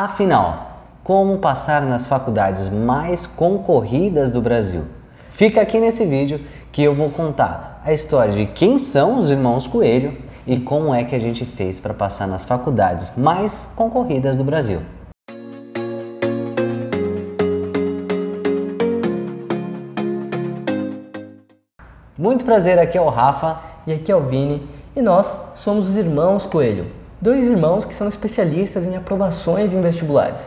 Afinal, como passar nas faculdades mais concorridas do Brasil? Fica aqui nesse vídeo que eu vou contar a história de quem são os irmãos Coelho e como é que a gente fez para passar nas faculdades mais concorridas do Brasil. Muito prazer, aqui é o Rafa e aqui é o Vini e nós somos os irmãos Coelho, dois irmãos que são especialistas em aprovações em vestibulares.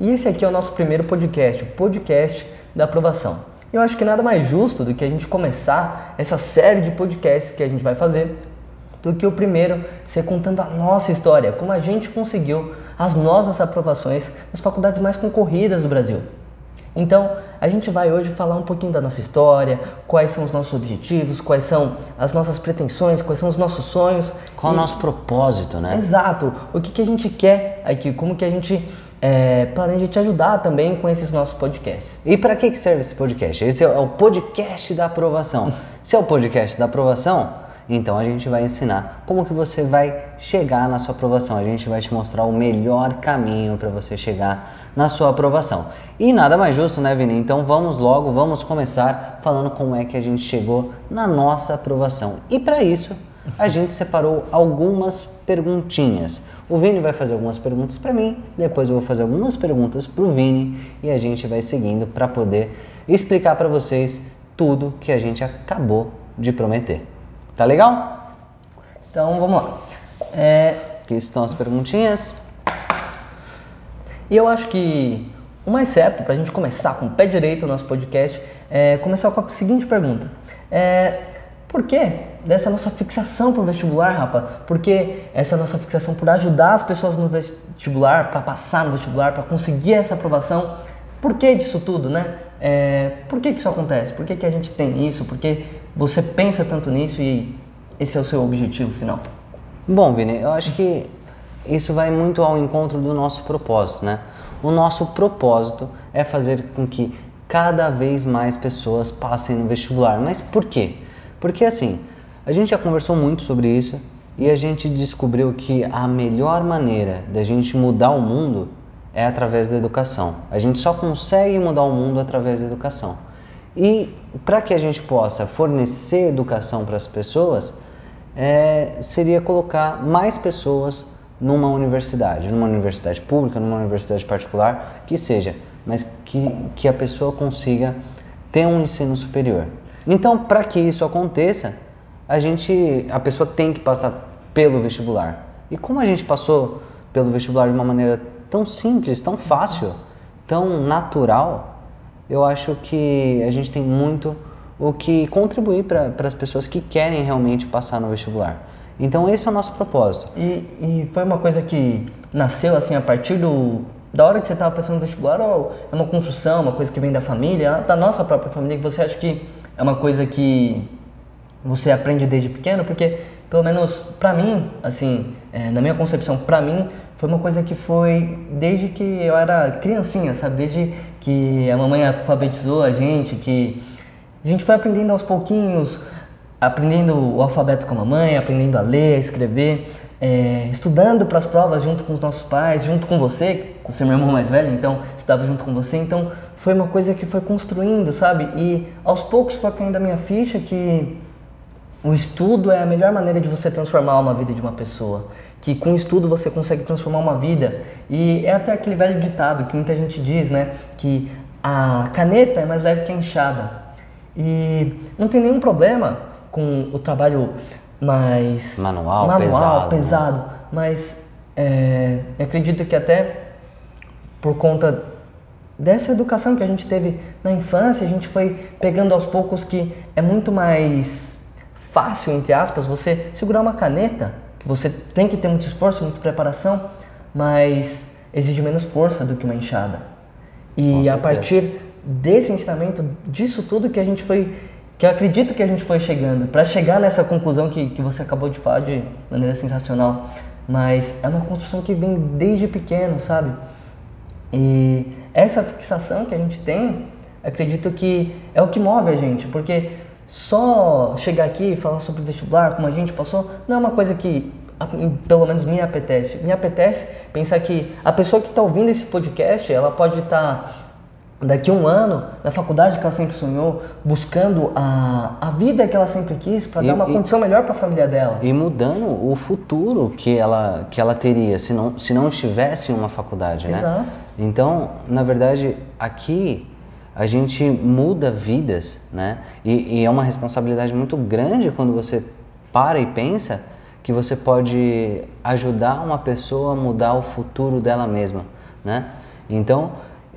E esse aqui é o nosso primeiro podcast, o podcast da aprovação. Eu acho que nada mais justo do que a gente começar essa série de podcasts que a gente vai fazer do que o primeiro ser contando a nossa história, como a gente conseguiu as nossas aprovações nas faculdades mais concorridas do Brasil. Então, a gente vai hoje falar um pouquinho da nossa história, quais são os nossos objetivos, quais são as nossas pretensões, quais são os nossos sonhos. Qual e... o nosso propósito, né? Exato. O que, que a gente quer aqui, como que a gente é, planeja te ajudar também com esses nossos podcasts. E para que, que serve esse podcast? Esse é o podcast da aprovação. Se é o podcast da aprovação, então a gente vai ensinar como que você vai chegar na sua aprovação. A gente vai te mostrar o melhor caminho para você chegar na sua aprovação. E nada mais justo, né, Vini? Então vamos logo, vamos começar falando como é que a gente chegou na nossa aprovação. E para isso, a gente separou algumas perguntinhas. O Vini vai fazer algumas perguntas para mim, depois eu vou fazer algumas perguntas para o Vini e a gente vai seguindo para poder explicar para vocês tudo que a gente acabou de prometer. Tá legal? Então vamos lá. É... Aqui estão as perguntinhas. E eu acho que o mais certo para a gente começar com o pé direito o nosso podcast é começar com a seguinte pergunta: é, Por que dessa nossa fixação para o vestibular, Rafa? Por que essa nossa fixação por ajudar as pessoas no vestibular, para passar no vestibular, para conseguir essa aprovação? Por que disso tudo, né? É, por que, que isso acontece? Por que, que a gente tem isso? Por que você pensa tanto nisso e esse é o seu objetivo final? Bom, Vini, eu acho que isso vai muito ao encontro do nosso propósito, né? O nosso propósito é fazer com que cada vez mais pessoas passem no vestibular. Mas por quê? Porque assim, a gente já conversou muito sobre isso e a gente descobriu que a melhor maneira da gente mudar o mundo é através da educação. A gente só consegue mudar o mundo através da educação. E para que a gente possa fornecer educação para as pessoas, é, seria colocar mais pessoas numa universidade, numa universidade pública, numa universidade particular, que seja, mas que, que a pessoa consiga ter um ensino superior. Então, para que isso aconteça, a gente, a pessoa tem que passar pelo vestibular. E como a gente passou pelo vestibular de uma maneira tão simples, tão fácil, tão natural, eu acho que a gente tem muito o que contribuir para as pessoas que querem realmente passar no vestibular. Então esse é o nosso propósito. E, e foi uma coisa que nasceu assim a partir do da hora que você estava pensando no vestibular ou é uma construção, uma coisa que vem da família, da nossa própria família, que você acha que é uma coisa que você aprende desde pequeno? Porque pelo menos para mim, assim, é, na minha concepção, para mim foi uma coisa que foi desde que eu era criancinha, sabe? Desde que a mamãe alfabetizou a gente, que a gente foi aprendendo aos pouquinhos aprendendo o alfabeto com a mamãe, aprendendo a ler, a escrever, é, estudando para as provas junto com os nossos pais, junto com você, com seu irmão mais velho, então estudava junto com você, então foi uma coisa que foi construindo, sabe? E aos poucos foi caindo a minha ficha que o estudo é a melhor maneira de você transformar uma vida de uma pessoa. Que com estudo você consegue transformar uma vida. E é até aquele velho ditado que muita gente diz, né? Que a caneta é mais leve que a enxada. E não tem nenhum problema com o trabalho mais manual, manual pesado, né? pesado mas é, acredito que até por conta dessa educação que a gente teve na infância, a gente foi pegando aos poucos que é muito mais fácil, entre aspas, você segurar uma caneta, que você tem que ter muito esforço, muita preparação, mas exige menos força do que uma enxada. E a partir desse ensinamento, disso tudo que a gente foi que eu acredito que a gente foi chegando, para chegar nessa conclusão que, que você acabou de falar de maneira sensacional. Mas é uma construção que vem desde pequeno, sabe? E essa fixação que a gente tem, acredito que é o que move a gente, porque só chegar aqui e falar sobre vestibular, como a gente passou, não é uma coisa que pelo menos me apetece. Me apetece pensar que a pessoa que está ouvindo esse podcast, ela pode estar tá daqui a um ano na faculdade que ela sempre sonhou, buscando a, a vida que ela sempre quis para dar uma e, condição melhor para a família dela. E mudando o futuro que ela, que ela teria se não, se não estivesse em uma faculdade, né? Exato. Então, na verdade, aqui a gente muda vidas, né? E, e, é uma responsabilidade muito grande quando você para e pensa que você pode ajudar uma pessoa a mudar o futuro dela mesma, né? Então,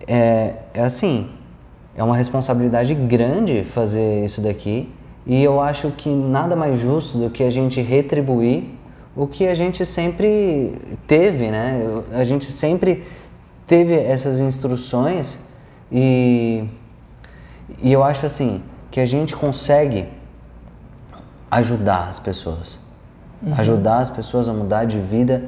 é, é assim, é uma responsabilidade grande fazer isso daqui e eu acho que nada mais justo do que a gente retribuir o que a gente sempre teve, né? A gente sempre teve essas instruções e, e eu acho assim que a gente consegue ajudar as pessoas, uhum. ajudar as pessoas a mudar de vida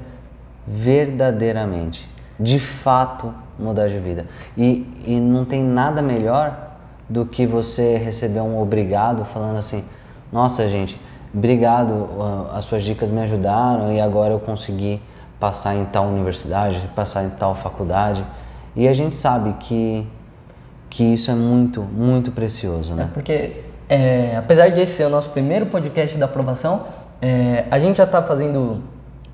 verdadeiramente, de fato mudar de vida. E, e não tem nada melhor do que você receber um obrigado falando assim: nossa, gente, obrigado, as suas dicas me ajudaram e agora eu consegui passar em tal universidade, passar em tal faculdade. E a gente sabe que que isso é muito, muito precioso, né? É porque, é, apesar de esse ser o nosso primeiro podcast da aprovação, é, a gente já está fazendo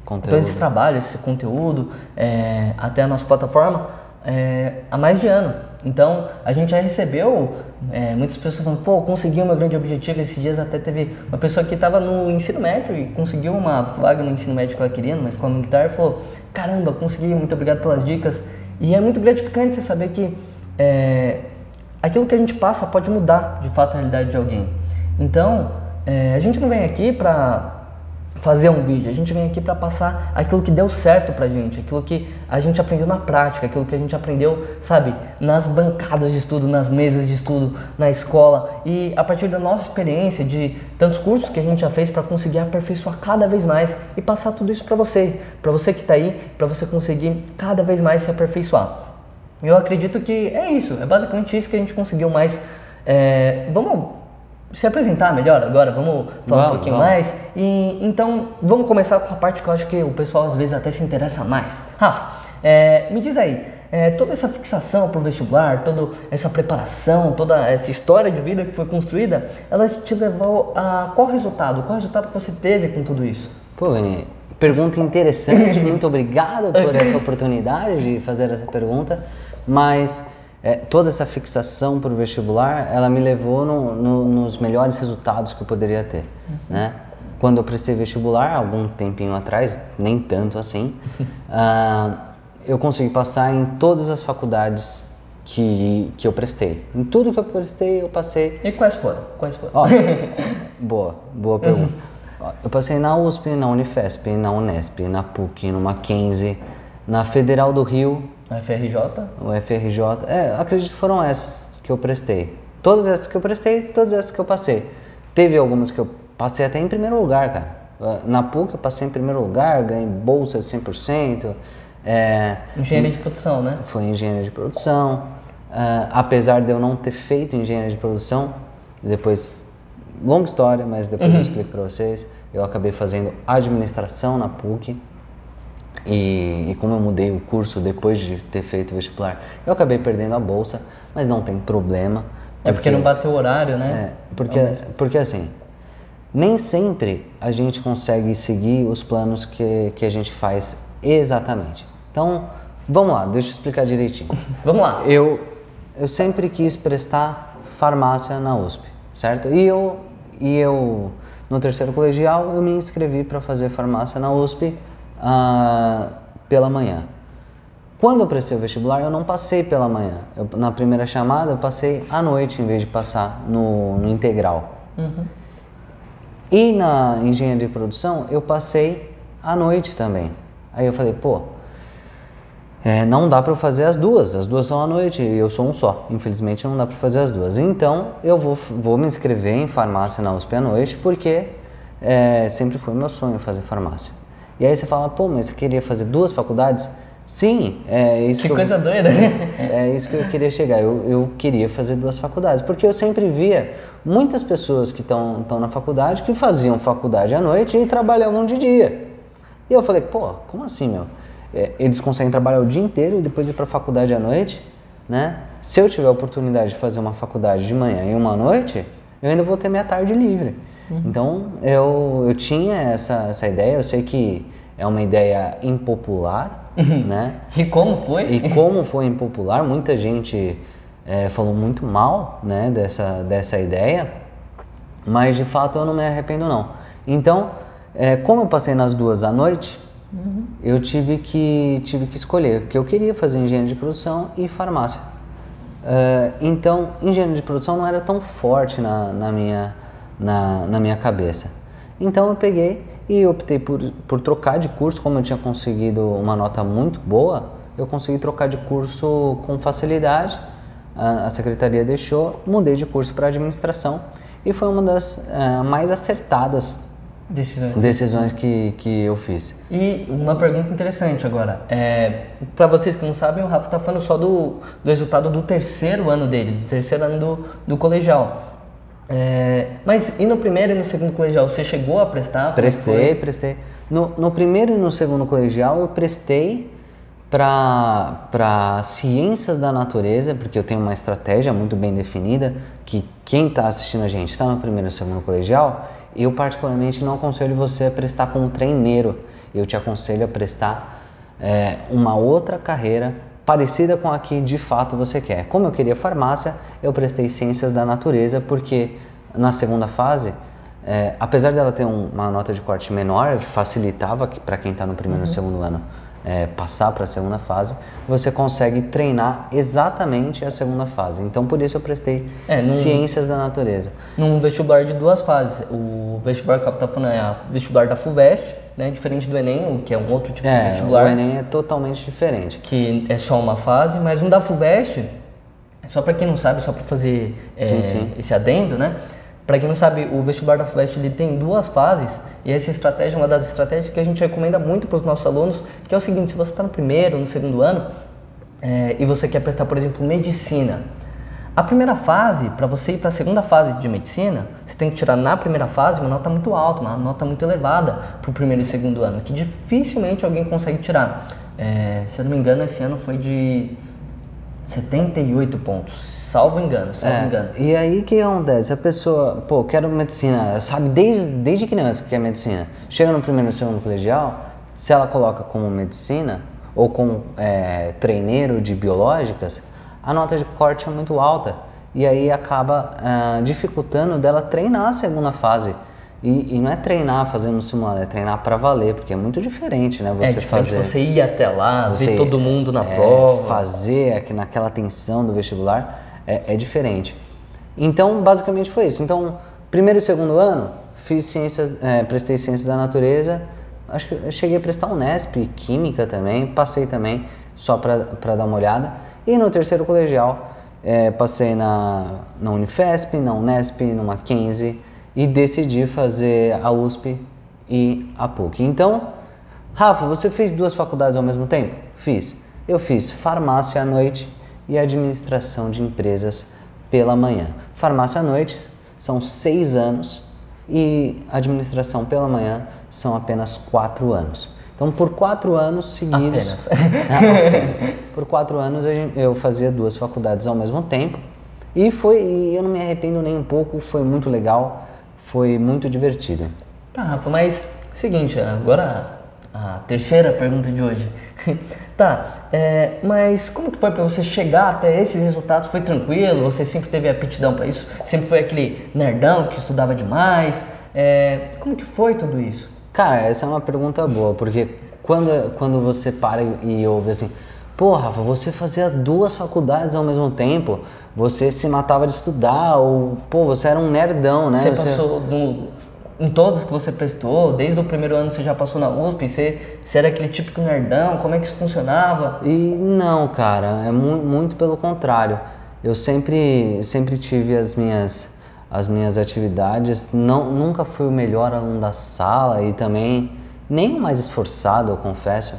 conteúdo. todo esse trabalho, esse conteúdo, é, até a nossa plataforma, é, há mais de ano. Então, a gente já recebeu é, muitas pessoas falando, pô, consegui o meu grande objetivo. Esses dias até teve uma pessoa que estava no ensino médio e conseguiu uma vaga no ensino médio que ela queria, numa escola militar, e falou, caramba, consegui, muito obrigado pelas dicas. E é muito gratificante você saber que é, aquilo que a gente passa pode mudar de fato a realidade de alguém. Então, é, a gente não vem aqui para fazer um vídeo, a gente vem aqui para passar aquilo que deu certo pra gente, aquilo que a gente aprendeu na prática, aquilo que a gente aprendeu, sabe, nas bancadas de estudo, nas mesas de estudo, na escola e a partir da nossa experiência de tantos cursos que a gente já fez para conseguir aperfeiçoar cada vez mais e passar tudo isso para você, para você que está aí, para você conseguir cada vez mais se aperfeiçoar. Eu acredito que é isso, é basicamente isso que a gente conseguiu mais. É, vamos se apresentar melhor agora, vamos falar vamos, um pouquinho vamos. mais. E então vamos começar com a parte que eu acho que o pessoal às vezes até se interessa mais. Rafa, é, me diz aí, é, toda essa fixação para o vestibular, toda essa preparação, toda essa história de vida que foi construída, ela te levou a qual resultado? Qual resultado que você teve com tudo isso? Pô, Vini, pergunta interessante, muito obrigado por essa oportunidade de fazer essa pergunta mas é, toda essa fixação para o vestibular, ela me levou no, no, nos melhores resultados que eu poderia ter, uhum. né? Quando eu prestei vestibular, algum tempinho atrás, nem tanto assim, uh, eu consegui passar em todas as faculdades que, que eu prestei. Em tudo que eu prestei, eu passei. E quais foram? Quais foram? Ó, boa, boa pergunta. Uhum. Eu passei na USP, na Unifesp, na Unesp, na PUC, no Mackenzie, na Federal do Rio, o FRJ? O FRJ. É, acredito que foram essas que eu prestei. Todas essas que eu prestei, todas essas que eu passei. Teve algumas que eu passei até em primeiro lugar, cara. Na PUC eu passei em primeiro lugar, ganhei bolsa de 100%. É, engenharia de produção, né? Foi engenharia de produção. Uh, apesar de eu não ter feito engenharia de produção, depois, longa história, mas depois uhum. eu explico para vocês. Eu acabei fazendo administração na PUC. E, e, como eu mudei o curso depois de ter feito o vestibular, eu acabei perdendo a bolsa, mas não tem problema. Porque, é porque não bateu o horário, né? É, porque, porque assim, nem sempre a gente consegue seguir os planos que, que a gente faz exatamente. Então, vamos lá, deixa eu explicar direitinho. vamos lá. Eu, eu sempre quis prestar farmácia na USP, certo? E eu, e eu no terceiro colegial, eu me inscrevi para fazer farmácia na USP ah, pela manhã. Quando eu prestei o vestibular, eu não passei pela manhã. Eu, na primeira chamada, eu passei à noite em vez de passar no, no integral. Uhum. E na engenharia de produção, eu passei à noite também. Aí eu falei, pô, é, não dá para fazer as duas, as duas são à noite e eu sou um só. Infelizmente não dá para fazer as duas. Então eu vou, vou me inscrever em farmácia na USP à noite porque é, sempre foi meu sonho fazer farmácia. E aí você fala, pô, mas você queria fazer duas faculdades? Sim, é isso que, que coisa eu, doida, né? É isso que eu queria chegar. Eu, eu queria fazer duas faculdades, porque eu sempre via muitas pessoas que estão na faculdade que faziam faculdade à noite e trabalhavam de dia. E eu falei, pô, como assim, meu? É, eles conseguem trabalhar o dia inteiro e depois ir para a faculdade à noite, né? Se eu tiver a oportunidade de fazer uma faculdade de manhã e uma à noite, eu ainda vou ter minha tarde livre. Uhum. Então, eu, eu tinha essa, essa ideia, eu sei que é uma ideia impopular, uhum. né? E como foi? E como foi impopular, muita gente é, falou muito mal, né, dessa, dessa ideia, mas de fato eu não me arrependo não. Então, é, como eu passei nas duas à noite, uhum. eu tive que, tive que escolher, porque eu queria fazer engenharia de produção e farmácia. Uh, então, engenharia de produção não era tão forte na, na, minha, na, na minha cabeça. Então eu peguei e optei por, por trocar de curso, como eu tinha conseguido uma nota muito boa, eu consegui trocar de curso com facilidade. A, a secretaria deixou, mudei de curso para administração e foi uma das uh, mais acertadas decisões, decisões que, que eu fiz. E uma pergunta interessante agora. É, para vocês que não sabem, o Rafa está falando só do, do resultado do terceiro ano dele, do terceiro ano do, do colegial. É, mas e no primeiro e no segundo colegial, você chegou a prestar? Prestei, prestei. No, no primeiro e no segundo colegial eu prestei para ciências da natureza, porque eu tenho uma estratégia muito bem definida, que quem está assistindo a gente está no primeiro e segundo colegial, eu particularmente não aconselho você a prestar como treineiro, eu te aconselho a prestar é, uma outra carreira parecida com a que de fato você quer. Como eu queria farmácia, eu prestei ciências da natureza porque na segunda fase, é, apesar dela ter um, uma nota de corte menor, facilitava para quem está no primeiro uhum. e segundo ano é, passar para a segunda fase, você consegue treinar exatamente a segunda fase. Então, por isso eu prestei é, num, ciências da natureza. Num vestibular de duas fases. O vestibular que eu estava falando é o vestibular da FUVEST, né, diferente do Enem, que é um outro tipo é, de vestibular. O Enem é totalmente diferente. Que é só uma fase, mas um da FUVEST, só para quem não sabe, só para fazer é, sim, sim. esse adendo, né? Para quem não sabe, o vestibular da FUVEST ele tem duas fases e essa estratégia é uma das estratégias que a gente recomenda muito para os nossos alunos, que é o seguinte, se você está no primeiro, no segundo ano é, e você quer prestar, por exemplo, medicina, a primeira fase, para você ir para a segunda fase de medicina, você tem que tirar na primeira fase uma nota muito alta, uma nota muito elevada para o primeiro e segundo ano, que dificilmente alguém consegue tirar. É, se eu não me engano, esse ano foi de 78 pontos. Salvo engano, salvo é, engano. E aí o que acontece? A pessoa, pô, quero medicina, sabe desde, desde criança que quer medicina. Chega no primeiro e segundo colegial, se ela coloca como medicina ou como é, treineiro de biológicas, a nota de corte é muito alta e aí acaba uh, dificultando dela treinar a segunda fase. E, e, não é treinar fazendo um simulado, é treinar para valer, porque é muito diferente, né? Você é diferente fazer. Você ir até lá, você, ver todo mundo na é, prova. Fazer aqui naquela tensão do vestibular é, é, diferente. Então, basicamente foi isso. Então, primeiro e segundo ano, fiz ciências, é, prestei ciências da natureza. Acho que eu cheguei a prestar Unesp, química também, passei também só para dar uma olhada. E no terceiro colegial, é, passei na, na Unifesp, na Unesp, no Mackenzie e decidi fazer a USP e a PUC. Então, Rafa, você fez duas faculdades ao mesmo tempo? Fiz. Eu fiz farmácia à noite e administração de empresas pela manhã. Farmácia à noite são seis anos e administração pela manhã são apenas quatro anos. Então, por quatro anos seguidos. Apenas. apenas por quatro anos eu fazia duas faculdades ao mesmo tempo. E foi, e eu não me arrependo nem um pouco, foi muito legal, foi muito divertido. Tá, Rafa, mas seguinte, agora a terceira pergunta de hoje. tá, é, mas como que foi para você chegar até esses resultados? Foi tranquilo? Você sempre teve aptidão para isso? Sempre foi aquele nerdão que estudava demais? É, como que foi tudo isso? Cara, essa é uma pergunta boa, porque quando, quando você para e ouve assim, pô, Rafa, você fazia duas faculdades ao mesmo tempo, você se matava de estudar, ou, pô, você era um nerdão, né? Você, você... passou no, em todos que você prestou, desde o primeiro ano você já passou na USP, você, você era aquele típico nerdão, como é que isso funcionava? E não, cara, é mu muito pelo contrário. Eu sempre, sempre tive as minhas as minhas atividades. Não, nunca fui o melhor aluno da sala e também nem o mais esforçado, eu confesso.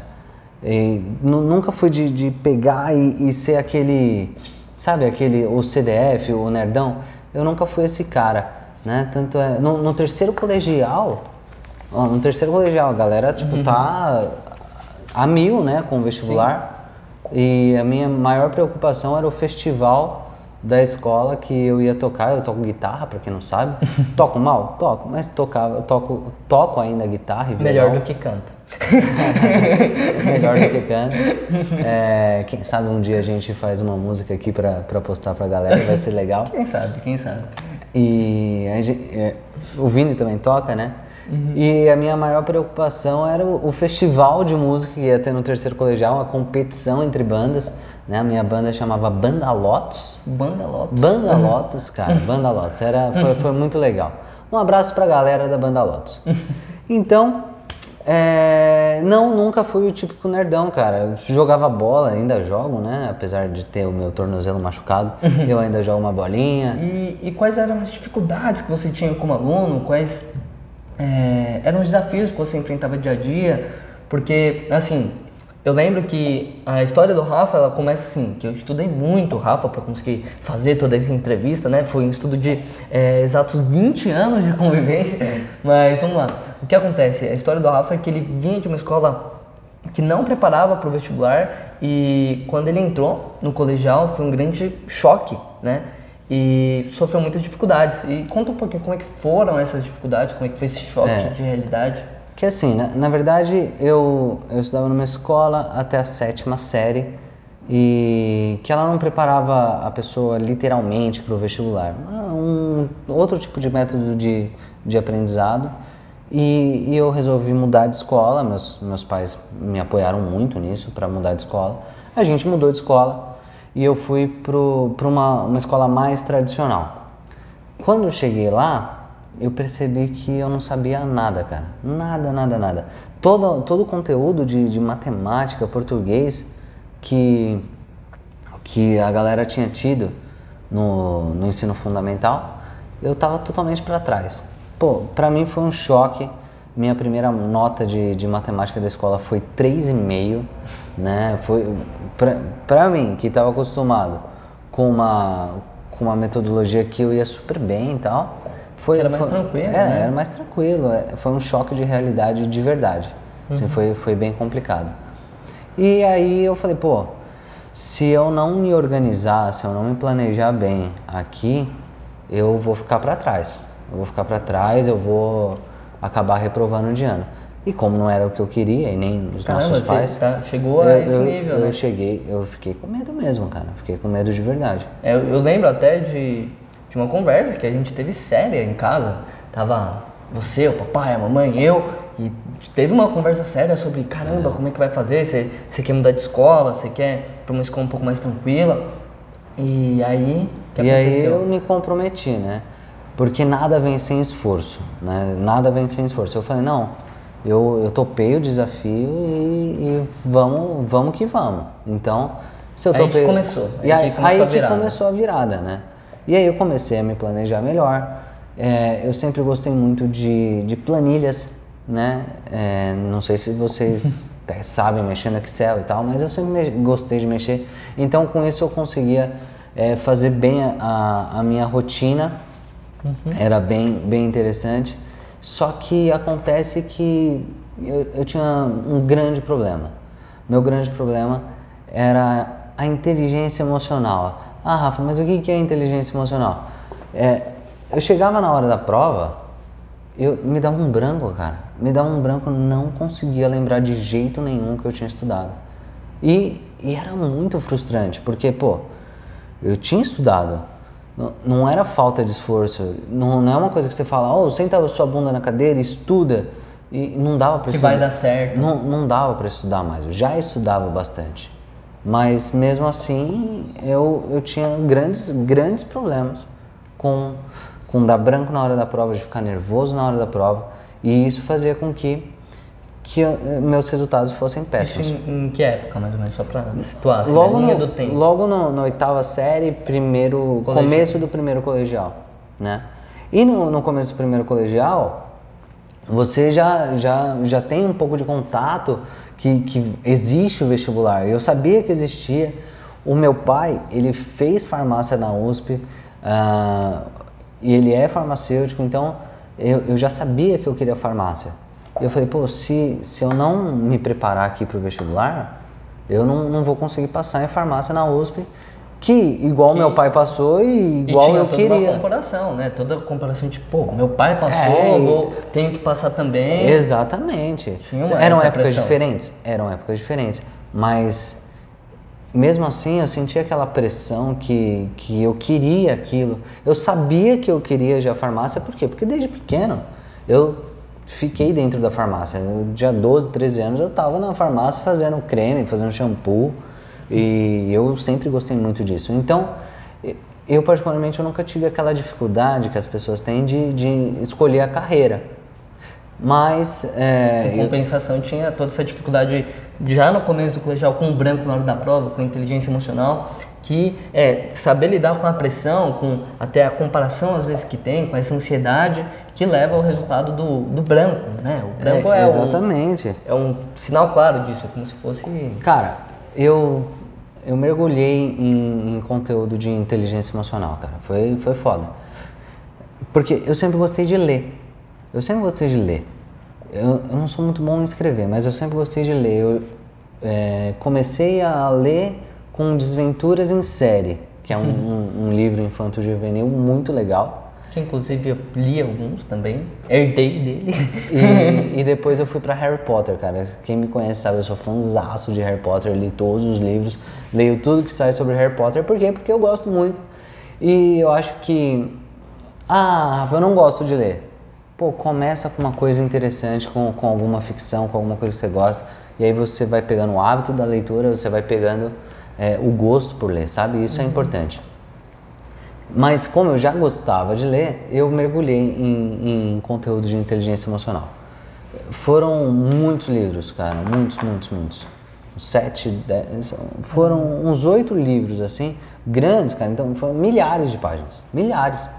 E, nunca fui de, de pegar e, e, ser aquele, sabe, aquele, o CDF, o nerdão. Eu nunca fui esse cara, né? Tanto é, no, no terceiro colegial, Ó, No terceiro colegial, a galera, tipo, tá a mil, né, com o vestibular. E a minha maior preocupação era o festival da escola que eu ia tocar. Eu toco guitarra, pra quem não sabe. toco mal? Toco, mas tocava, toco, toco ainda guitarra e Melhor violão. do que canta. Melhor do que canta. É, quem sabe um dia a gente faz uma música aqui pra, pra postar pra galera, vai ser legal. Quem sabe, quem sabe. E a gen- é, o Vini também toca, né? E a minha maior preocupação era o, o festival de música que ia ter no terceiro colegial, uma competição entre bandas. Né? A minha banda chamava Banda Lotus. Banda Lotus. Banda Lotus, cara, Banda Lotus. Era, foi, foi muito legal. Um abraço pra galera da Banda Lotus. Então, é, não, nunca fui o típico nerdão, cara. Eu jogava bola, ainda jogo, né? Apesar de ter o meu tornozelo machucado, eu ainda jogo uma bolinha. E, e quais eram as dificuldades que você tinha como aluno? Quais é, eram os desafios que você enfrentava dia a dia? Porque, assim, eu lembro que a história do Rafa, ela começa assim, que eu estudei muito o Rafa para conseguir fazer toda essa entrevista, né? Foi um estudo de é, exatos 20 anos de convivência. Mas, vamos lá. O que acontece? A história do Rafa é que ele vinha de uma escola que não preparava para o vestibular e quando ele entrou no colegial foi um grande choque, né? E sofreu muitas dificuldades. E conta um pouquinho como é que foram essas dificuldades, como é que foi esse choque É. de realidade. Que assim, na, na verdade, eu, eu estudava numa escola até a sétima série e que ela não preparava a pessoa literalmente para o vestibular. Um outro tipo de método de, de aprendizado. E, e eu resolvi mudar de escola, meus, meus pais me apoiaram muito nisso para mudar de escola. A gente mudou de escola e eu fui para uma, uma escola mais tradicional. Quando eu cheguei lá, eu percebi que eu não sabia nada, cara. Nada, nada, nada. Todo, todo o conteúdo de, de matemática, português que, que a galera tinha tido no, no ensino fundamental, eu estava totalmente para trás. Pô, para mim foi um choque. Minha primeira nota de, de matemática da escola foi 3,5, né? Foi para mim que estava acostumado com uma com uma metodologia que eu ia super bem e tal. Foi, Era mais foi- tranquilo, era, né? era mais tranquilo. é, Foi um choque de realidade de verdade. Uhum. Assim, foi, foi bem complicado. E aí eu falei, pô, se eu não me organizar, se eu não me planejar bem aqui, eu vou ficar para trás. Eu vou ficar para trás, eu vou acabar reprovando de ano. E como não era o que eu queria e nem os Caramba, nossos pais, tá- chegou a eu, esse eu- nível, eu né? cheguei, eu fiquei com medo mesmo, cara. Fiquei com medo de verdade. É, Eu, eu lembro até de, de uma conversa que a gente teve séria em casa. Tava você, o papai, a mamãe, eu, e teve uma conversa séria sobre caramba, como é que vai fazer? Você, quer mudar de escola? Você quer ir pra uma escola um pouco mais tranquila? E aí, que e aí aconteceu? eu me comprometi, né? Porque nada vem sem esforço, né? Nada vem sem esforço. Eu falei, não, eu, eu topei o desafio e, e vamos, vamos que vamos. Então, se eu Aí que topei... começou, aí aí, que começou aí a que começou a virada, né? E aí eu comecei a me planejar melhor. É, eu sempre gostei muito de, de planilhas, né? É, não sei se vocês sabem mexer no Excel e tal, mas eu sempre gostei de mexer. Então, com isso eu conseguia é, fazer bem a- a, minha rotina. Era bem, bem interessante. Só que acontece que eu, eu tinha um grande problema. Meu grande problema era a inteligência emocional. Ah, Rafa, mas o que que é inteligência emocional? É, eu chegava na hora da prova, eu me dava um branco, cara. Me dava um branco, não conseguia lembrar de jeito nenhum que eu tinha estudado. E, e era muito frustrante, porque, pô, eu tinha estudado. Não, não era falta de esforço. Não, não é uma coisa que você fala, oh, senta a sua bunda na cadeira, estuda. E não dava para Que estudar. vai dar certo. Não, não dava para estudar mais. Eu já estudava bastante. Mas mesmo assim, eu, eu tinha grandes, grandes problemas com, com dar branco na hora da prova, de ficar nervoso na hora da prova. E isso fazia com que, que eu- meus resultados fossem Isso péssimos. em, em que época, mais ou menos, só pra situar, assim, Logo, linha no, do tempo? logo no, na oitava série, primeiro Colegial. começo do primeiro colegial, né? E no, no começo do primeiro colegial, você já, já, já tem um pouco de contato que, que existe o vestibular. Eu sabia que existia. O meu pai, ele fez farmácia na USP ah, e ele é farmacêutico, então eu, eu já sabia que eu queria farmácia. E eu falei, pô, se, se eu não me preparar aqui para o vestibular, eu não, não vou conseguir passar em farmácia na USP, que igual Que- meu pai passou e igual e tinha eu toda uma queria. comparação, né? Toda comparação de, pô, meu pai passou, É, vou, tenho que passar também. Exatamente. Uma- Eram épocas pressão. diferentes? Eram épocas diferentes. Mas mesmo assim eu sentia aquela pressão que, que eu queria aquilo. Eu sabia que eu queria já a farmácia, por quê? Porque desde pequeno eu fiquei dentro da farmácia. Eu tinha 12, 13 anos, eu estava na farmácia fazendo creme, fazendo shampoo. E eu sempre gostei muito disso. Então, eu particularmente eu nunca tive aquela dificuldade que as pessoas têm de, de escolher a carreira. Mas é, Em eu- compensação, tinha toda essa dificuldade já no começo do colegial com o branco na hora da prova, com a inteligência emocional, que é saber lidar com a pressão, com até a comparação às vezes que tem, com essa ansiedade que leva ao resultado do, do branco, né? O branco é, é, um, exatamente. é um sinal claro disso, é como se fosse... Cara, eu eu mergulhei em, em conteúdo de inteligência emocional, cara. Foi foi foda. Porque eu sempre gostei de ler. Eu sempre gostei de ler. Eu, eu não sou muito bom em escrever, mas eu sempre gostei de ler. Eu é, comecei a ler com Desventuras em Série, que é um, um, um livro infanto-juvenil muito legal. Que inclusive eu li alguns também, herdei dele. E, e depois eu fui pra Harry Potter, cara. Quem me conhece sabe, eu sou fãzaço de Harry Potter, li todos os livros, leio tudo que sai sobre Harry Potter. Por quê? Porque eu gosto muito. E eu acho que. Ah, Rafa, eu não gosto de ler. Pô, começa com uma coisa interessante, com, com alguma ficção, com alguma coisa que você gosta. E aí você vai pegando o hábito da leitura, você vai pegando é, o gosto por ler, sabe? Isso é importante. Mas como eu já gostava de ler, eu mergulhei em, em conteúdo de inteligência emocional. Foram muitos livros, cara, muitos, muitos, muitos. Sete, dez, foram uns oito livros, assim, grandes, cara. Então, foram milhares de páginas. Milhares.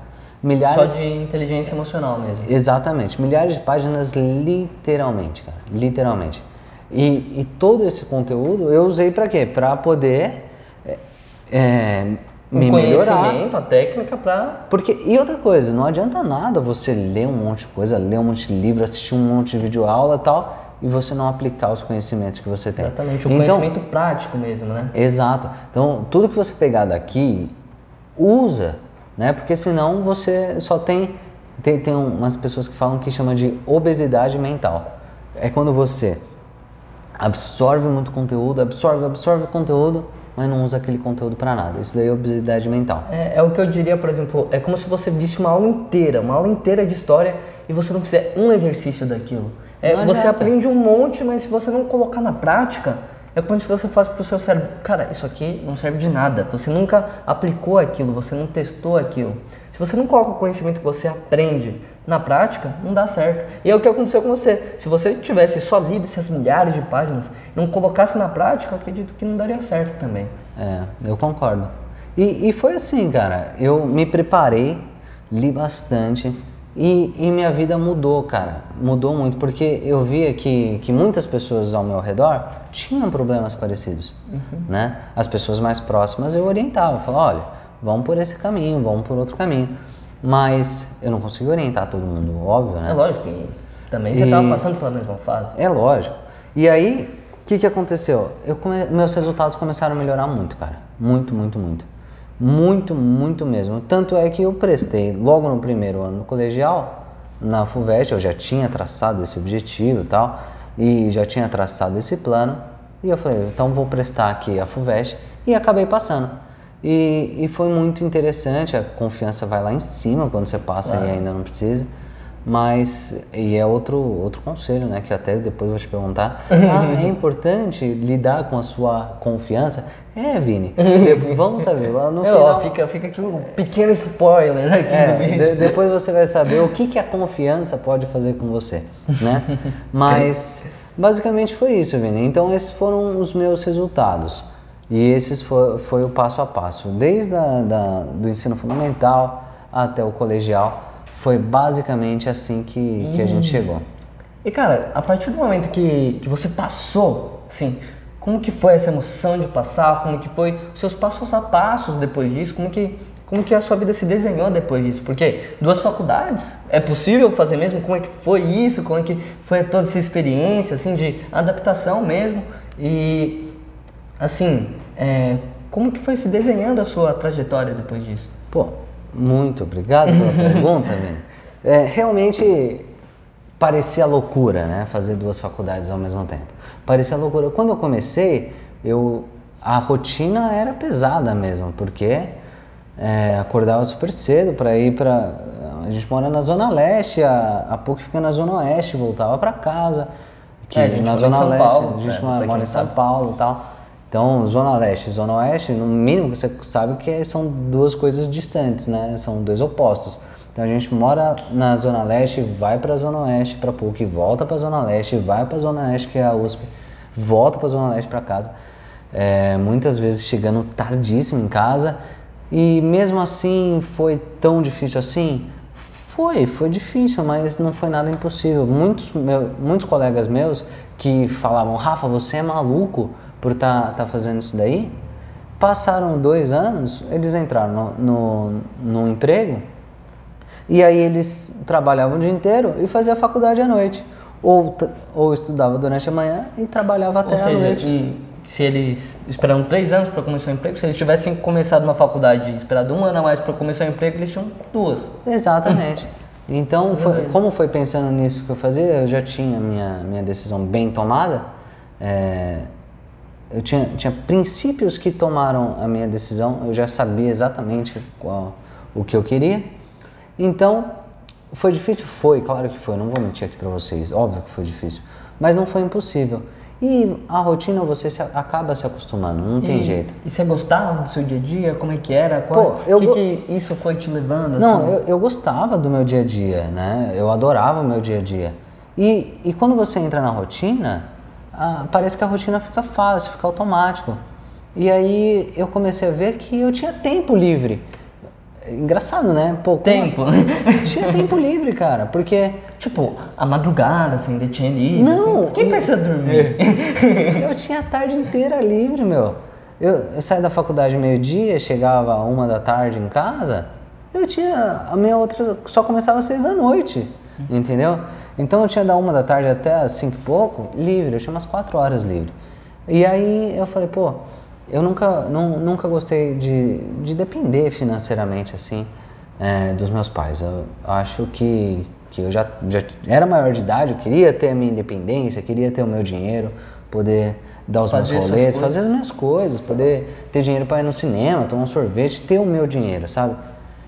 Milhares. Só de inteligência emocional mesmo. Exatamente, milhares de páginas literalmente, cara, literalmente. E, e todo esse conteúdo eu usei para quê? Para poder é, é, me o melhorar. conhecimento, a técnica pra... Porque, e outra coisa, não adianta nada você ler um monte de coisa, ler um monte de livro, assistir um monte de videoaula e tal, e você não aplicar os conhecimentos que você tem. Exatamente, o então, conhecimento prático mesmo, né? Exato. Então, tudo que você pegar daqui, usa, né? Porque senão você só tem, tem... Tem umas pessoas que falam que chama de obesidade mental. É quando você absorve muito conteúdo, absorve, absorve conteúdo, mas não usa aquele conteúdo para nada. Isso daí é obesidade mental. É, é o que eu diria, por exemplo, é como se você visse uma aula inteira, uma aula inteira de história e você não fizer um exercício daquilo. É, você aprende um monte, mas se você não colocar na prática, é como se você faz pro seu cérebro, cara, isso aqui não serve de nada. Você nunca aplicou aquilo, você não testou aquilo. Se você não coloca o conhecimento que você aprende na prática, não dá certo. E é o que aconteceu com você. Se você tivesse só lido essas milhares de páginas, não colocasse na prática, acredito que não daria certo também. É, eu concordo. E, e foi assim, cara. Eu me preparei, li bastante e, e minha vida mudou, cara. Mudou muito, porque eu via que, que muitas pessoas ao meu redor tinham problemas parecidos, né? As pessoas mais próximas eu orientava, falava, olha, vamos por esse caminho, vamos por outro caminho. Mas eu não consegui orientar todo mundo, óbvio, né? É lógico, e também você estava passando pela mesma fase. É lógico. E aí, o que, que aconteceu? Eu come- Meus resultados começaram a melhorar muito, cara. Muito, muito, muito. Muito, muito mesmo. Tanto é que eu prestei logo no primeiro ano no colegial, na FUVEST, eu já tinha traçado esse objetivo e tal, e já tinha traçado esse plano. E eu falei, então vou prestar aqui a FUVEST e acabei passando. E, e foi muito interessante, a confiança vai lá em cima quando você passa e ainda não precisa. Mas, e é outro, outro conselho, né? Que até depois vou te perguntar. Ah, é importante lidar com a sua confiança? É, Vini. Vamos saber. lá No É, final, ó, fica, fica aqui um pequeno spoiler aqui do é, vídeo. de- depois você vai saber o que, que a confiança pode fazer com você, né? Mas, basicamente foi isso, Vini. Então, esses foram os meus resultados. E esses foi, foi o passo a passo. Desde a, da, do ensino fundamental até o colegial, foi basicamente assim que, que a gente chegou. E cara, a partir do momento que, que você passou, assim, como que foi essa emoção de passar? Como que foi os seus passos a passos depois disso? Como que como que a sua vida se desenhou depois disso? Porque duas faculdades, é possível fazer mesmo? Como é que foi isso? Como é que foi toda essa experiência, assim, de adaptação mesmo? E, assim, é, como que foi se desenhando a sua trajetória depois disso? Pô, muito obrigado pela pergunta, Vini. É, realmente parecia loucura, né? Fazer duas faculdades ao mesmo tempo. Parecia loucura. Quando eu comecei, eu a rotina era pesada mesmo, porque é, acordava super cedo para ir para a gente mora na zona leste, a, a PUC fica na zona oeste, voltava para casa. Que É, a gente na mora em zona São leste, Paulo, a gente é, mora, mora em São. Paulo tal. Então, zona leste e zona oeste, no mínimo você sabe que são duas coisas distantes, né? São dois opostos. Então a gente mora na zona leste, vai para a zona oeste para PUC, volta para a zona leste, vai para a zona oeste que é a USP, volta para a zona leste para casa. É, muitas vezes chegando tardíssimo em casa e mesmo assim foi tão difícil assim. Foi, foi difícil, mas não foi nada impossível. Muitos, meu, muitos colegas meus que falavam, Rafa, você é maluco por estar tá, fazendo isso daí? Passaram dois anos, eles entraram no, no, no emprego e aí eles trabalhavam o dia inteiro e faziam a faculdade à noite. Ou, ou estudava durante a manhã e trabalhava até à seja, noite. e se eles esperaram três anos para começar o emprego, se eles tivessem começado uma faculdade e esperado um ano a mais para começar o emprego, eles tinham duas. Exatamente. Então, foi- como foi pensando nisso que eu fazia, eu já tinha minha, minha decisão bem tomada. é, eu tinha, tinha princípios que tomaram a minha decisão, eu já sabia exatamente qual, o que eu queria. Então, foi difícil? Foi, claro que foi, não vou mentir aqui pra vocês, óbvio que foi difícil, mas não foi impossível. E a rotina você se, acaba se acostumando, não tem E- jeito. E você gostava do seu dia a dia? Como é que era? Qual, Pô, eu que, go- que isso foi te levando? Não, assim? eu, eu gostava do meu dia a dia, né? Eu adorava o meu dia a dia. E, e quando você entra na rotina, ah, parece que a rotina fica fácil, fica automático. E aí eu comecei a ver que eu tinha tempo livre. Engraçado, né? Pô, Tempo? Tinha tempo livre, cara, porque Tipo, a madrugada, assim, ainda tinha livre. Não, assim. Quem precisa dormir? eu tinha a tarde inteira livre, meu. Eu, eu saía da faculdade meio-dia, chegava uma da tarde em casa, eu tinha a minha outra só começava às seis da noite, entendeu? Então eu tinha da uma da tarde até às cinco e pouco livre, eu tinha umas quatro horas livre. E aí eu falei, pô, eu nunca, nu- nunca gostei de, de depender financeiramente assim é, dos meus pais. Eu acho que, que eu já, já era maior de idade, eu queria ter a minha independência, queria ter o meu dinheiro, poder dar os Fazer meus rolês, fazer as minhas coisas, poder ter dinheiro para ir no cinema, tomar um sorvete, ter o meu dinheiro, sabe?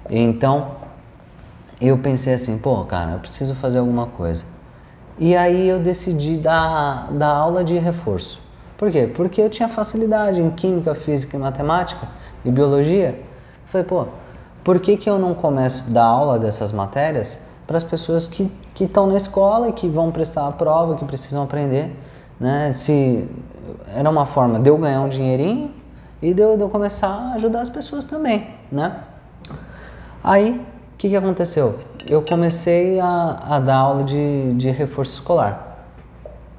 Então, eu pensei assim, pô, cara, eu preciso fazer alguma coisa. E aí eu decidi dar, dar aula de reforço. Por quê? Porque eu tinha facilidade em química, física e matemática e biologia. Falei, pô, por que, que eu não começo a dar aula dessas matérias para as pessoas que que estão na escola e que vão prestar a prova, que precisam aprender, né? Se era uma forma de eu ganhar um dinheirinho e de eu, de eu começar a ajudar as pessoas também, né? Aí, o que, que aconteceu? Eu comecei a, a dar aula de, de reforço escolar.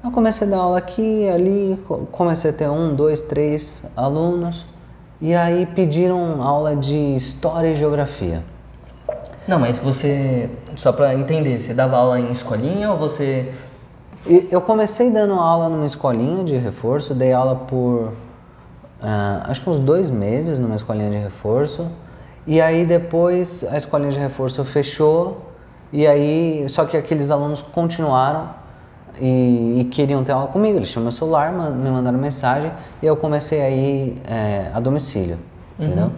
Eu comecei a dar aula aqui, ali, co- comecei a ter um, dois, três alunos. E aí pediram aula de História e Geografia. Não, mas você, só pra entender, você dava aula em escolinha ou você... Eu comecei dando aula numa escolinha de reforço, dei aula por ah, acho que uns dois meses numa escolinha de reforço. E aí depois a escolinha de reforço fechou e aí só que aqueles alunos continuaram e, e queriam ter aula comigo. Eles tinham meu celular, me mandaram mensagem e eu comecei a ir eh, a domicílio, entendeu?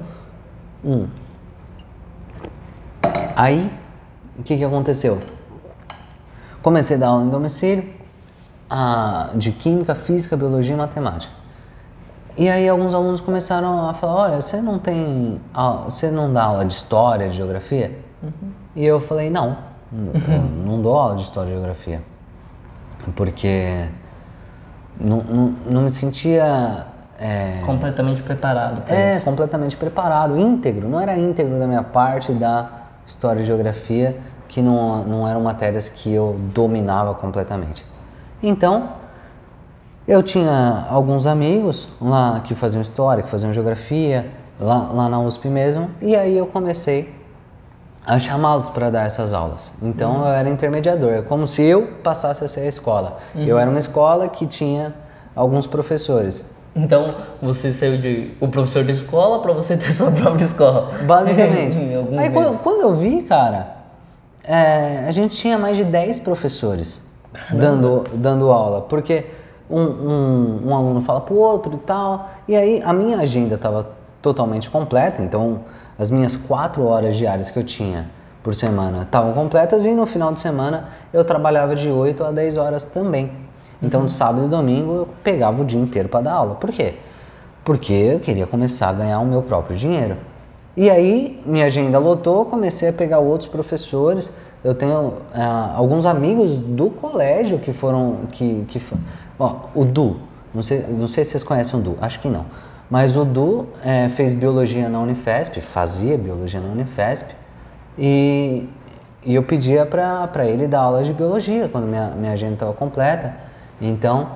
Hum. Aí o que que aconteceu? Comecei a dar aula em domicílio ah, de química, física, biologia e matemática. E aí alguns alunos começaram a falar, olha, você não tem, você não dá aula de história, de geografia? E eu falei, não, eu não dou aula de história e geografia, porque não, não, não me sentia é, completamente preparado é, completamente preparado, íntegro. Não era íntegro da minha parte da história e geografia, que não, não eram matérias que eu dominava completamente. Então, eu tinha alguns amigos lá que faziam história, que faziam geografia, lá, lá na USP mesmo. E aí eu comecei a chamá-los para dar essas aulas. Então Uhum. eu era intermediador, é como se eu passasse a ser a escola. Uhum. Eu era uma escola que tinha alguns professores. Então, você saiu de o professor de escola para você ter sua própria escola. Basicamente. Aí quando, quando eu vi, cara, é, a gente tinha mais de 10 professores dando, dando aula, porque um, um, um aluno fala pro outro e tal, e aí a minha agenda estava totalmente completa, então as minhas quatro horas diárias que eu tinha por semana estavam completas e no final de semana eu trabalhava de 8 a 10 horas também. Então, de sábado e domingo eu pegava o dia inteiro para dar aula. Por quê? Porque eu queria começar a ganhar o meu próprio dinheiro. E aí, minha agenda lotou, comecei a pegar outros professores. Eu tenho ah, alguns amigos do colégio que foram. Que, que, ó, o Du, não sei, não sei se vocês conhecem o Du, acho que não. Mas o Du eh, fez biologia na Unifesp, fazia biologia na Unifesp. E, e eu pedia para ele dar aulas de biologia quando minha, minha agenda estava completa. Então,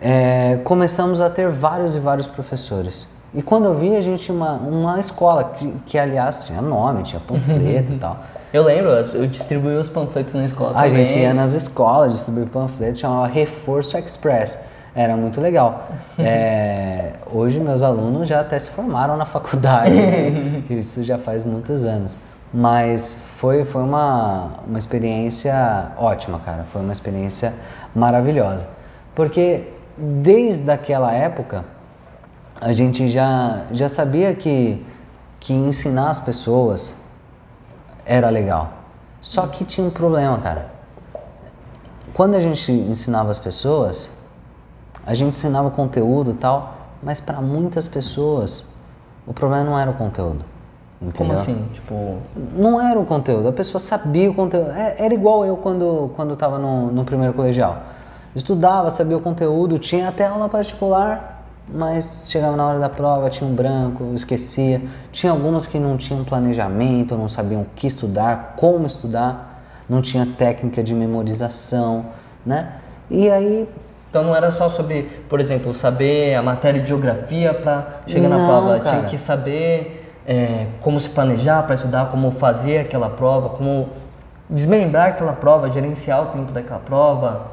é, começamos a ter vários e vários professores. E quando eu vi, a gente tinha uma, uma escola que, que, aliás, tinha nome, tinha panfleto e tal. Eu lembro, eu distribuí os panfletos na escola A também. gente ia nas escolas distribuir panfletos, chamava Reforço Express. Era muito legal. É, hoje meus alunos já até se formaram na faculdade, né? isso já faz muitos anos. Mas foi, foi uma, uma experiência ótima, cara. Foi uma experiência maravilhosa. Porque desde aquela época, a gente já, já sabia que, que ensinar as pessoas era legal. Só que tinha um problema, cara. Quando a gente ensinava as pessoas, a gente ensinava o conteúdo e tal, mas para muitas pessoas o problema não era o conteúdo. Entendeu? Como assim? Tipo, Não era o conteúdo, a pessoa sabia o conteúdo. É- Era igual eu quando, quando estava no, no primeiro colegial. Estudava, sabia o conteúdo, tinha até aula particular, mas chegava na hora da prova, tinha um branco, esquecia. Tinha algumas que não tinham planejamento, não sabiam o que estudar, como estudar, não tinha técnica de memorização, né? E aí então não era só sobre, por exemplo, saber a matéria de geografia para chegar na Não, prova. cara. Tinha que saber é, como se planejar para estudar, como fazer aquela prova, como desmembrar aquela prova, gerenciar o tempo daquela prova,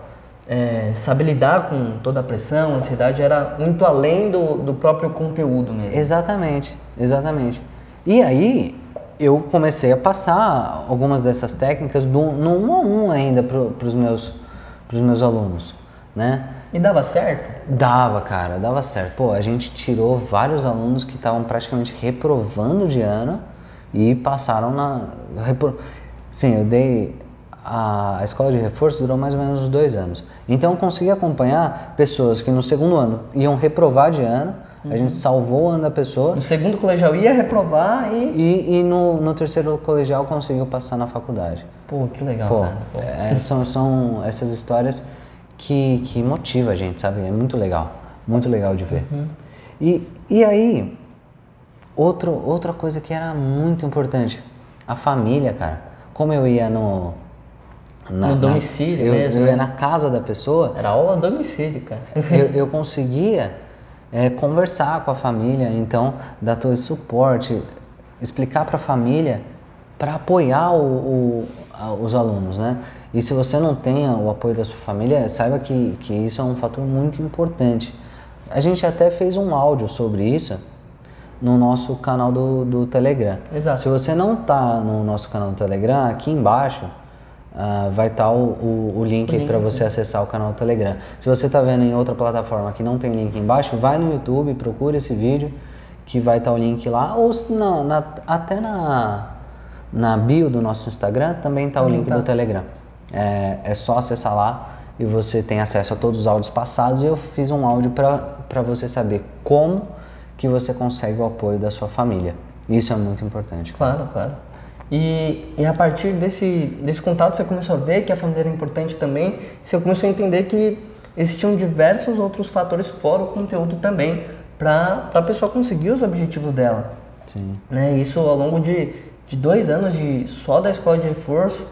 é, saber lidar com toda a pressão, a ansiedade, era muito além do, do próprio conteúdo mesmo. Exatamente, exatamente. E aí eu comecei a passar algumas dessas técnicas do, no um a um ainda para os meus, pros meus alunos, né? E dava certo? Dava, cara, dava certo. Pô, a gente tirou vários alunos que estavam praticamente reprovando de ano e passaram na. Repro... Sim, eu dei. A, escola de reforço durou mais ou menos uns dois anos. Então eu consegui acompanhar pessoas que no segundo ano iam reprovar de ano, a gente salvou o ano da pessoa No segundo colegial ia reprovar e. e, e no, no terceiro colegial conseguiu passar na faculdade. Pô, que legal, Pô, cara. Pô. é, são, são essas histórias que, que motiva a gente, sabe? É muito legal, muito legal de ver. E, e aí, outro, outra coisa que era muito importante, a família, cara. Como eu ia no... No domicílio eu, mesmo, Eu ia né? na casa da pessoa, Era aula domicílio, cara. eu, eu conseguia é, conversar com a família, então dar todo esse suporte, explicar para a família para apoiar o, o- a- os alunos, né? E se você não tem o apoio da sua família, saiba que, que isso é um fator muito importante. A gente até fez um áudio sobre isso no nosso canal do, do Telegram. Exato. Se você não está no nosso canal do Telegram, aqui embaixo ah, vai estar o, o, o link para você acessar o canal do Telegram. Se você está vendo em outra plataforma que não tem link embaixo, vai no YouTube, procura esse vídeo que vai estar o link lá, ou na, na- até na, na bio do nosso Instagram também está o link do Telegram. É, é só acessar lá e você tem acesso a todos os áudios passados e eu fiz um áudio para você saber como que você consegue o apoio da sua família. Isso é muito importante. Claro, claro. E, e a partir desse, desse contato você começou a ver que a família era importante também, você começou a entender que existiam diversos outros fatores fora o conteúdo também para a pessoa conseguir os objetivos dela. Sim. Né? Isso ao longo de, de dois anos de só da escola de reforço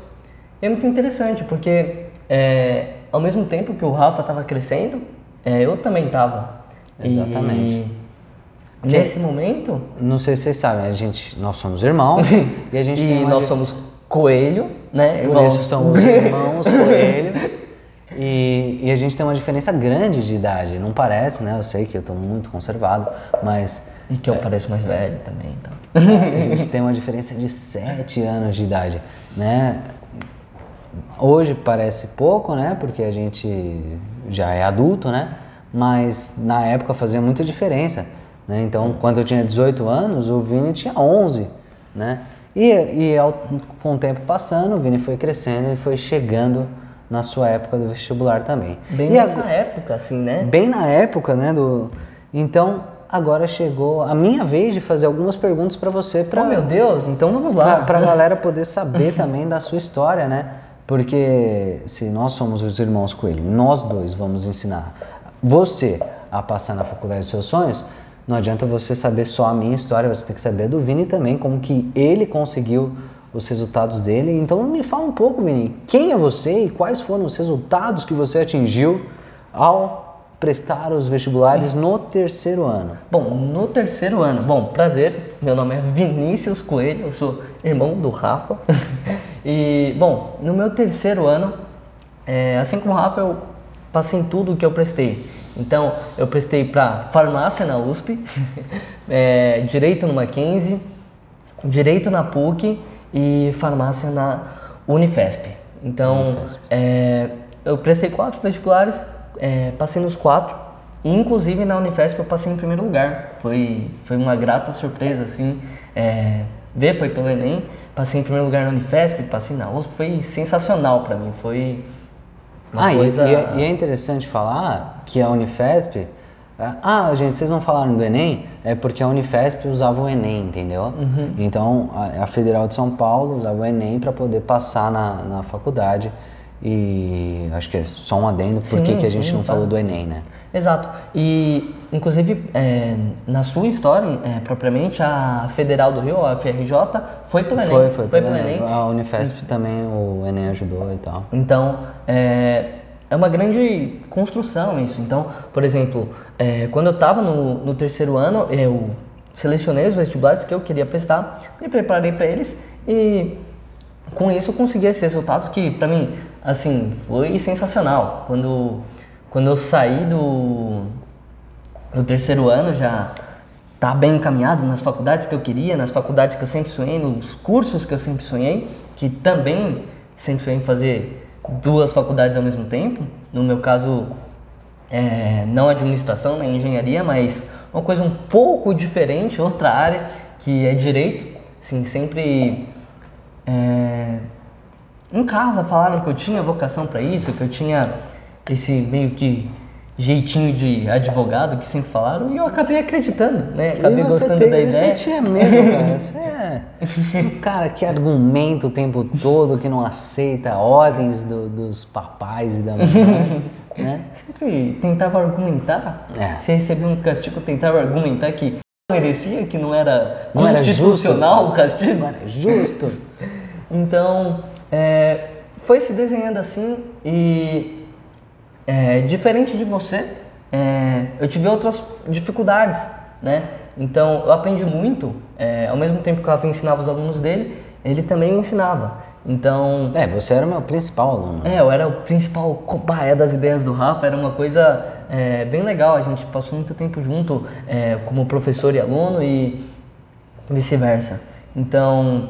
é muito interessante, porque é, ao mesmo tempo que o Rafa estava crescendo, é, eu também estava. Exatamente. Nesse momento, Não sei se vocês sabem, a gente, nós somos irmãos e a gente e nós dif- somos coelho, né? Por irmãos? isso somos irmãos coelho. E, e a gente tem uma diferença grande de idade. Não parece, né? Eu sei que eu tô muito conservado, mas E que eu pareço mais velho também, então. a gente tem uma diferença de 7 anos de idade, né? Hoje parece pouco, né? Porque a gente já é adulto, né? Mas na época fazia muita diferença, né? Então, quando eu tinha 18 anos, o Vini tinha 11, né? E, e ao- com o tempo passando, o Vini foi crescendo e foi chegando na sua época do vestibular também. Bem e nessa agora- época, assim, né? bem na época, né, do Então, agora chegou a minha vez de fazer algumas perguntas para você para Oh, meu Deus, então vamos lá. para a galera poder saber também da sua história, né? Porque se nós somos os irmãos Coelho, nós dois vamos ensinar você a passar na faculdade dos seus sonhos, não adianta você saber só a minha história, você tem que saber do Vini também, como que ele conseguiu os resultados dele. Então me fala um pouco, Vini, quem é você e quais foram os resultados que você atingiu ao prestar os vestibulares no terceiro ano? Bom, no terceiro ano, bom, prazer, meu nome é Vinícius Coelho, eu sou irmão do Rafa. e, bom, no meu terceiro ano, é, assim como o Rafa, eu passei em tudo que eu prestei. Então, eu prestei para farmácia na USP, é, direito no Mackenzie, direito na PUC e farmácia na Unifesp. Então, é, eu prestei quatro vestibulares, é, passei nos quatro, e inclusive na Unifesp eu passei em primeiro lugar. Foi, foi uma grata surpresa, assim, é, ver, foi pelo Enem, passei em primeiro lugar na Unifesp, passei na USP, foi sensacional para mim, foi uma ah, e- coisa... e, é, e é interessante falar que a Unifesp. é, Ah, gente, vocês não falaram do Enem? É porque a Unifesp usava o Enem, entendeu? Uhum. Então, a, a Federal de São Paulo usava o Enem para poder passar na, na faculdade. E acho que é só um adendo, por que a gente sim, não tá. falou do Enem, né? Exato. E, inclusive, é, na sua história, é, propriamente, a Federal do Rio, a FRJ, foi pelo Enem. Foi, foi, pelo pelo Enem. A Unifesp também, o Enem ajudou e tal. Então, é, é uma grande construção isso. Então, por exemplo, é, quando eu estava no, no terceiro ano, eu selecionei os vestibulares que eu queria prestar, me preparei para eles e com isso eu consegui esses resultados que, para mim, assim, foi sensacional. Quando, quando eu saí do, do terceiro ano, já tá bem encaminhado nas faculdades que eu queria, nas faculdades que eu sempre sonhei, nos cursos que eu sempre sonhei, que também sempre sonhei em fazer duas faculdades ao mesmo tempo. No meu caso, é, não administração, nem engenharia, mas uma coisa um pouco diferente, outra área, que é direito. Assim, sempre é, em casa falaram que eu tinha vocação para isso, que eu tinha esse meio que jeitinho de advogado que sempre falaram, e eu acabei acreditando, né? Acabei você gostando tem- da ideia. Você tinha medo, cara. Você é um cara que argumenta o tempo todo, que não aceita ordens do- dos papais e da mamãe, né? Sempre tentava argumentar. É. Se recebia um castigo, tentava argumentar que merecia, que não era Não era constitucional justo. o castigo. Agora, justo. Então, é, foi se desenhando assim e é, diferente de você, é, eu tive outras dificuldades, né? Então, eu aprendi muito, é, ao mesmo tempo que o Rafa ensinava os alunos dele, ele também me ensinava. Então, É, você era o meu principal aluno. é, eu era o principal cobaia das ideias do Rafa, era uma coisa é, bem legal, a gente passou muito tempo junto é, como professor e aluno e vice-versa. Então,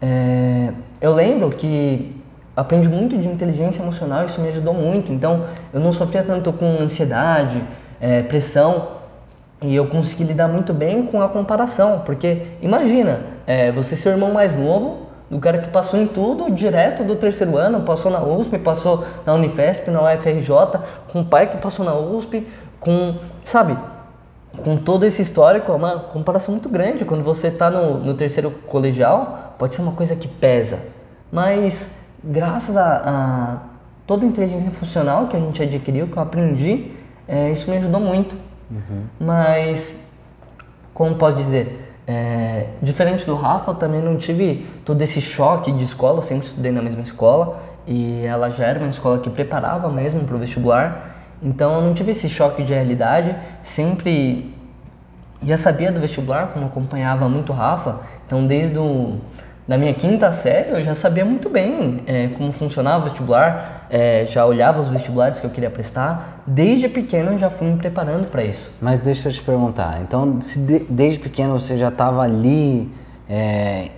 é, eu lembro que aprendi muito de inteligência emocional, isso me ajudou muito, então eu não sofria tanto com ansiedade, é, pressão, e eu consegui lidar muito bem com a comparação, porque imagina, é, você ser o irmão mais novo do cara que passou em tudo direto do terceiro ano, passou na USP, passou na Unifesp, na UFRJ, com o pai que passou na USP, com, sabe, com todo esse histórico, é uma comparação muito grande. Quando você está no, no terceiro colegial, pode ser uma coisa que pesa, mas graças a, a toda a inteligência funcional que a gente adquiriu, que eu aprendi, é, isso me ajudou muito. Mas, como posso dizer, é, diferente do Rafa, eu também não tive todo esse choque de escola, eu sempre estudei na mesma escola e ela já era uma escola que preparava mesmo para o vestibular, então eu não tive esse choque de realidade, sempre já sabia do vestibular, como acompanhava muito o Rafa, então desde o, da minha quinta série eu já sabia muito bem é, como funcionava o vestibular, é, já olhava os vestibulares que eu queria prestar. Desde pequeno eu já fui me preparando para isso. Mas deixa eu te perguntar, então se de, desde pequeno você já estava ali é,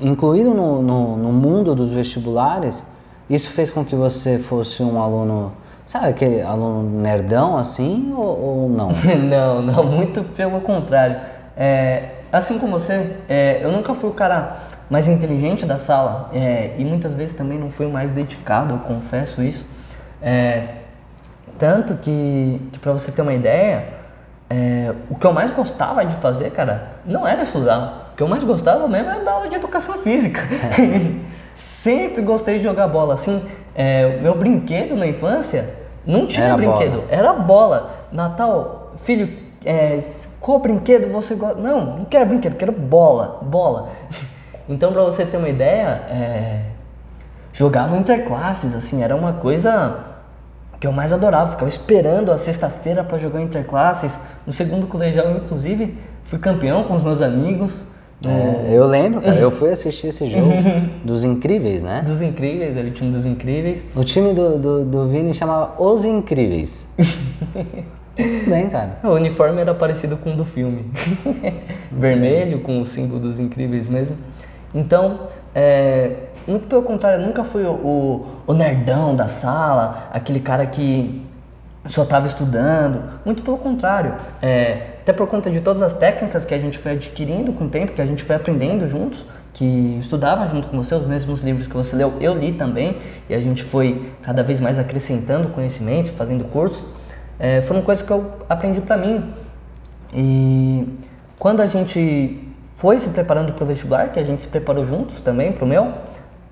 incluído no, no, no mundo dos vestibulares, isso fez com que você fosse um aluno Sabe aquele aluno nerdão assim ou, ou não? não, não, muito pelo contrário. É, assim como você, é, eu nunca fui o cara mais inteligente da sala é, e muitas vezes também não fui o mais dedicado, eu confesso isso. É, tanto que, que para você ter uma ideia, é, o que eu mais gostava de fazer, cara, não era estudar. O que eu mais gostava mesmo era dar aula de educação física. Sempre gostei de jogar bola. Assim, é, meu brinquedo na infância não tinha era brinquedo, bola. era bola. Natal, filho, é, qual brinquedo você gosta? Não, não quero brinquedo, quero bola, bola. Então, para você ter uma ideia, é, jogava interclasses, assim, era uma coisa que eu mais adorava. Ficava esperando a sexta-feira para jogar interclasses. No segundo colegial, inclusive, fui campeão com os meus amigos. É, eu lembro, cara, eu fui assistir esse jogo dos Incríveis, né? Dos Incríveis, era o time dos Incríveis. O time do, do, do Vini chamava Os Incríveis. Muito bem, cara. O uniforme era parecido com o do filme. Vermelho, com o símbolo dos Incríveis mesmo. Então, é, muito pelo contrário, nunca fui o, o, o nerdão da sala, aquele cara que só estava estudando. Muito pelo contrário. É, até por conta de todas as técnicas que a gente foi adquirindo com o tempo, que a gente foi aprendendo juntos, que estudava junto com você, os mesmos livros que você leu, eu li também, e a gente foi cada vez mais acrescentando conhecimento, fazendo cursos, é, foram coisas que eu aprendi para mim. E quando a gente foi se preparando para o vestibular, que a gente se preparou juntos também para o meu,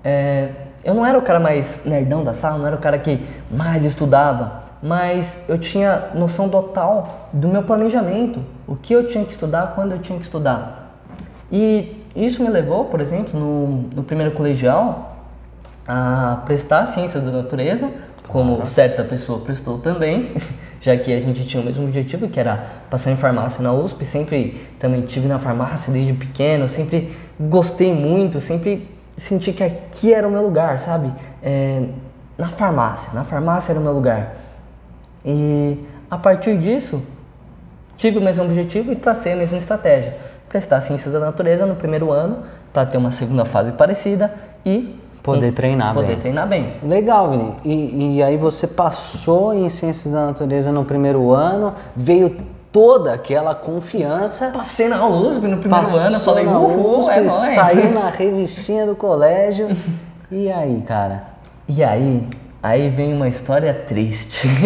é, eu não era o cara mais nerdão da sala, não era o cara que mais estudava, mas eu tinha noção total do meu planejamento, o que eu tinha que estudar, quando eu tinha que estudar. E isso me levou, por exemplo, no, no primeiro colegial, a prestar ciências da natureza, como certa pessoa prestou também, já que a gente tinha o mesmo objetivo, que era passar em farmácia na USP, sempre também tive na farmácia desde pequeno, sempre gostei muito, sempre senti que aqui era o meu lugar, sabe? É, na farmácia, na farmácia era o meu lugar. E a partir disso, tive o mesmo objetivo e tracei a mesma estratégia. Prestar ciências da natureza no primeiro ano, para ter uma segunda fase parecida e poder treinar poder bem. treinar bem. Legal, Vini. E, e aí você passou em ciências da natureza no primeiro ano, veio toda aquela confiança. Passei na USP no primeiro ano, falei, na uhul, USP, é saiu na revistinha do colégio. E aí, cara? E aí, Aí vem uma história triste.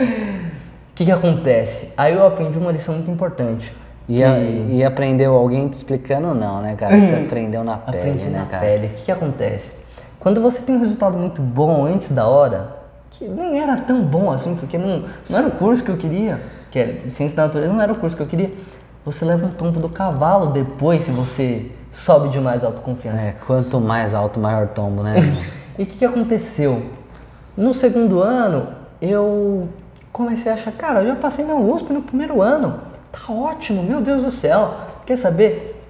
O que, que acontece? Aí eu aprendi uma lição muito importante. E, a, e aprendeu alguém te explicando não, né, cara? Você aprendeu na pele, Aprendi né, na cara? pele. O que, que acontece? Quando você tem um resultado muito bom antes da hora, que nem era tão bom assim, porque não, não era o curso que eu queria, que era ciência da natureza não era o curso que eu queria, você leva um tombo do cavalo depois se você sobe demais a autoconfiança. É, quanto mais alto, maior tombo, né? e o que, que aconteceu? No segundo ano, eu comecei a achar, cara, eu já passei na USP no primeiro ano, tá ótimo, meu Deus do céu. Quer saber?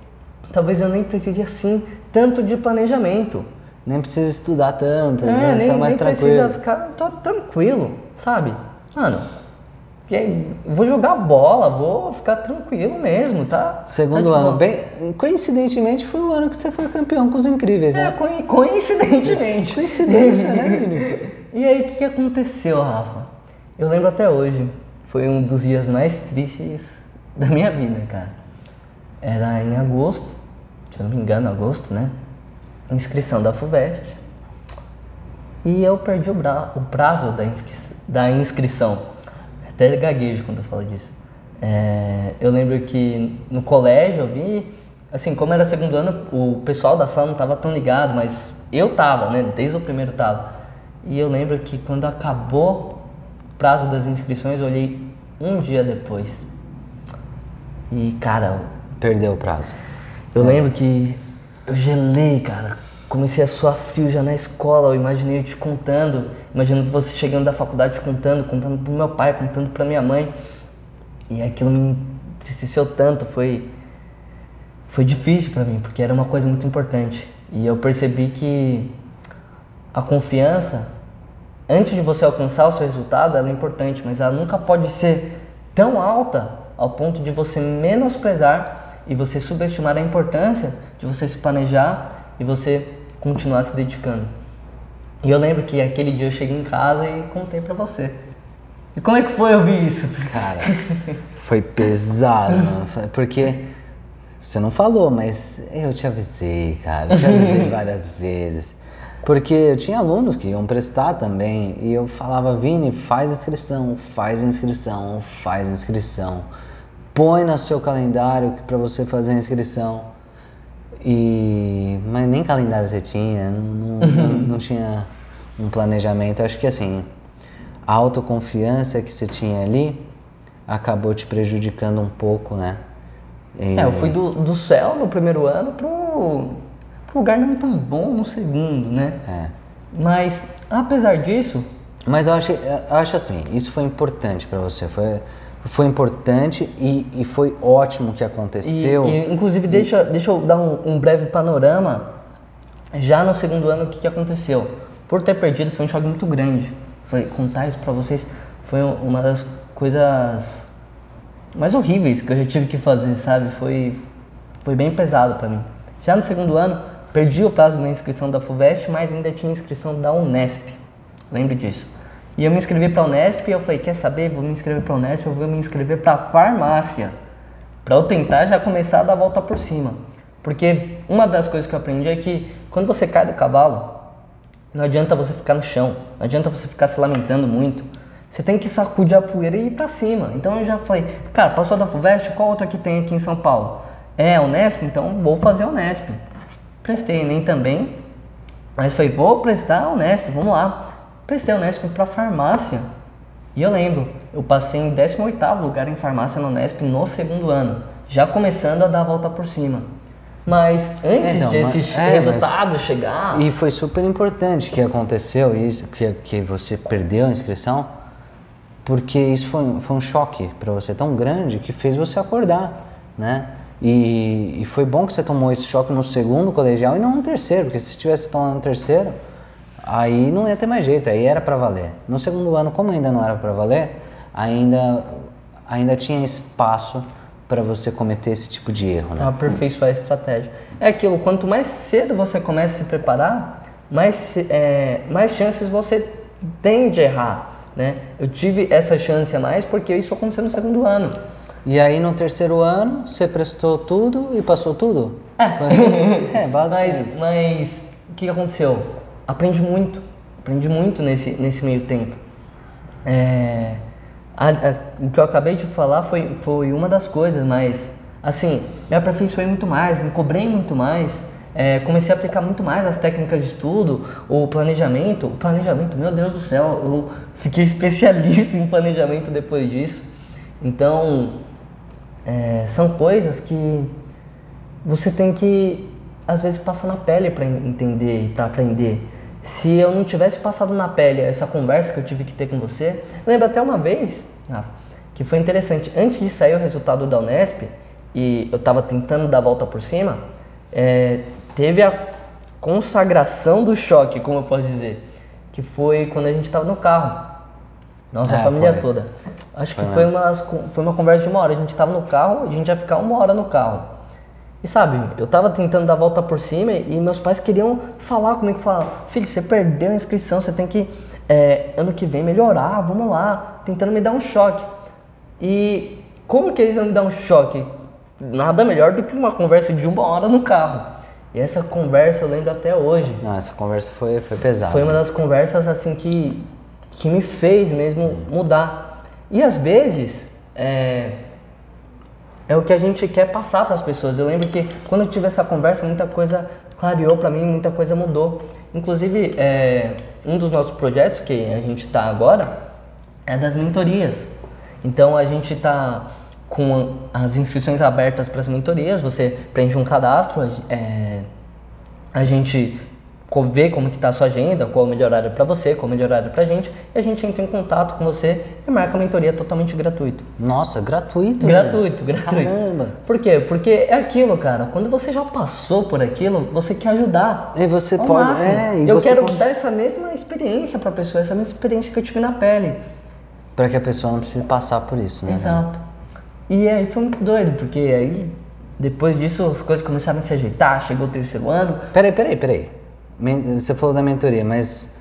Talvez eu nem precise assim tanto de planejamento. Nem precisa estudar tanto, é, né? nem, tá mais nem tranquilo. precisa ficar, tô tranquilo, sabe? Mano, vou jogar bola, vou ficar tranquilo mesmo, tá? Segundo tá ano, bem, coincidentemente foi o ano que você foi campeão com os incríveis, né? É, coincidentemente. Coincidência, né, menino? E aí, o que, que aconteceu, Rafa? Eu lembro até hoje. Foi um dos dias mais tristes da minha vida, cara. Era em agosto, se eu não me engano, agosto, né? Inscrição da FUVEST. E eu perdi o, bra o prazo da, inscri da inscrição. Até gaguejo quando eu falo disso. É, eu lembro que no colégio eu vi, assim, como era segundo ano, o pessoal da sala não estava tão ligado, mas eu tava, né? Desde o primeiro tava. E eu lembro que quando acabou o prazo das inscrições, eu olhei um dia depois. E, cara. Perdeu o prazo. Eu é. lembro que eu gelei, cara. Comecei a suar frio já na escola. Eu imaginei eu te contando, imaginando você chegando da faculdade contando, contando pro meu pai, contando pra minha mãe. E aquilo me entristeceu tanto, foi foi difícil para mim, porque era uma coisa muito importante. E eu percebi que a confiança, antes de você alcançar o seu resultado, ela é importante, mas ela nunca pode ser tão alta ao ponto de você menosprezar e você subestimar a importância de você se planejar e você continuar se dedicando. E eu lembro que aquele dia eu cheguei em casa e contei para você. E como é que foi ouvir isso? Cara, foi pesado, mano. Porque você não falou, mas eu te avisei, cara. Eu te avisei várias vezes. Porque eu tinha alunos que iam prestar também e eu falava, Vini, faz inscrição, faz inscrição, faz inscrição. Põe no seu calendário para você fazer a inscrição. E mas nem calendário você tinha, não, não, não, não tinha um planejamento. Acho que assim, a autoconfiança que você tinha ali acabou te prejudicando um pouco, né? E... É, eu fui do, do céu no primeiro ano pro, pro lugar não tão bom no segundo, né? É. Mas, apesar disso... Mas eu acho, eu acho assim, isso foi importante para você, foi, foi importante e, e foi ótimo que aconteceu. E, e, inclusive, deixa, deixa eu dar um, um, breve panorama. Já no segundo ano, o que, que aconteceu? Por ter perdido, foi um choque muito grande. Foi, contar isso para vocês foi uma das coisas mais horríveis que eu já tive que fazer, sabe? Foi, foi bem pesado para mim. Já no segundo ano, perdi o prazo da inscrição da FUVEST, mas ainda tinha inscrição da Unesp. Lembre disso. E eu me inscrevi para a Unesp e eu falei, quer saber? Vou me inscrever para a Unesp, eu vou me inscrever para farmácia. Para eu tentar já começar a dar a volta por cima. Porque uma das coisas que eu aprendi é que quando você cai do cavalo, não adianta você ficar no chão, não adianta você ficar se lamentando muito. Você tem que sacudir a poeira e ir para cima. Então eu já falei, cara, passou da FUVEST, qual outra que tem aqui em São Paulo? É a Unesp, então vou fazer a Unesp. Prestei nem também, mas foi, vou prestar a Unesp, vamos lá. Prestei a Unesp para farmácia. E eu lembro, eu passei em 18º lugar em farmácia na Unesp no segundo ano, já começando a dar a volta por cima. Mas antes é, não, desse mas, é, resultado mas, chegar. E foi super importante que aconteceu isso, que, que você perdeu a inscrição, porque isso foi, foi um choque para você tão grande que fez você acordar, né? E, e, foi bom que você tomou esse choque no segundo colegial e não no terceiro, porque se tivesse tomado no terceiro, aí não ia ter mais jeito, aí era para valer. No segundo ano, como ainda não era para valer, ainda, ainda tinha espaço para você cometer esse tipo de erro, né? Aperfeiçoar a estratégia. É aquilo, quanto mais cedo você começa a se preparar, mais, é, mais chances você tem de errar, né? Eu tive essa chance a mais porque isso aconteceu no segundo ano. E aí no terceiro ano, você prestou tudo e passou tudo? É, assim? é basicamente. Mas, mas o que aconteceu? Aprendi muito, aprendi muito nesse, nesse meio tempo. É, a, a, o que eu acabei de falar foi, foi uma das coisas, mas assim, me aperfeiçoei muito mais, me cobrei muito mais, é, comecei a aplicar muito mais as técnicas de estudo, o planejamento. O planejamento, meu Deus do céu, eu fiquei especialista em planejamento depois disso. Então, é, são coisas que você tem que, às vezes, passar na pele para entender e para aprender. Se eu não tivesse passado na pele essa conversa que eu tive que ter com você, lembra até uma vez, Rafa, que foi interessante. Antes de sair o resultado da Unesp e eu estava tentando dar a volta por cima, é, teve a consagração do choque, como eu posso dizer, que foi quando a gente estava no carro. Nossa é, família foi. toda. Acho foi que foi uma, foi uma conversa de uma hora. A gente estava no carro e a gente ia ficar uma hora no carro. E sabe, eu tava tentando dar a volta por cima e meus pais queriam falar comigo, falar, filho, você perdeu a inscrição, você tem que, é, ano que vem, melhorar, vamos lá, tentando me dar um choque. E como que eles iam me dar um choque? Nada melhor do que uma conversa de uma hora no carro. E essa conversa eu lembro até hoje. Não, essa conversa foi, foi pesada. Foi uma das conversas assim que, que me fez mesmo mudar. E às vezes, é, é o que a gente quer passar para as pessoas. Eu lembro que quando eu tive essa conversa, muita coisa clareou para mim, muita coisa mudou. Inclusive, é, um dos nossos projetos que a gente está agora é das mentorias. Então a gente está com as inscrições abertas para as mentorias, você preenche um cadastro, é, a gente ver como que tá a sua agenda, qual é o melhor horário para você, qual é o melhor horário pra gente, e a gente entra em contato com você e marca a mentoria totalmente gratuito. Nossa, gratuito, Gratuito, velho. gratuito. Caramba. Por quê? Porque é aquilo, cara. Quando você já passou por aquilo, você quer ajudar. E você Ao pode- máximo. é, e eu quero cons- dar essa mesma experiência pra pessoa, essa mesma experiência que eu tive na pele. Pra que a pessoa não precise passar por isso, né? velho? Exato. E aí foi muito doido, porque aí, depois disso, as coisas começaram a se ajeitar, chegou o terceiro ano. Peraí, peraí, peraí. Você falou da mentoria, mas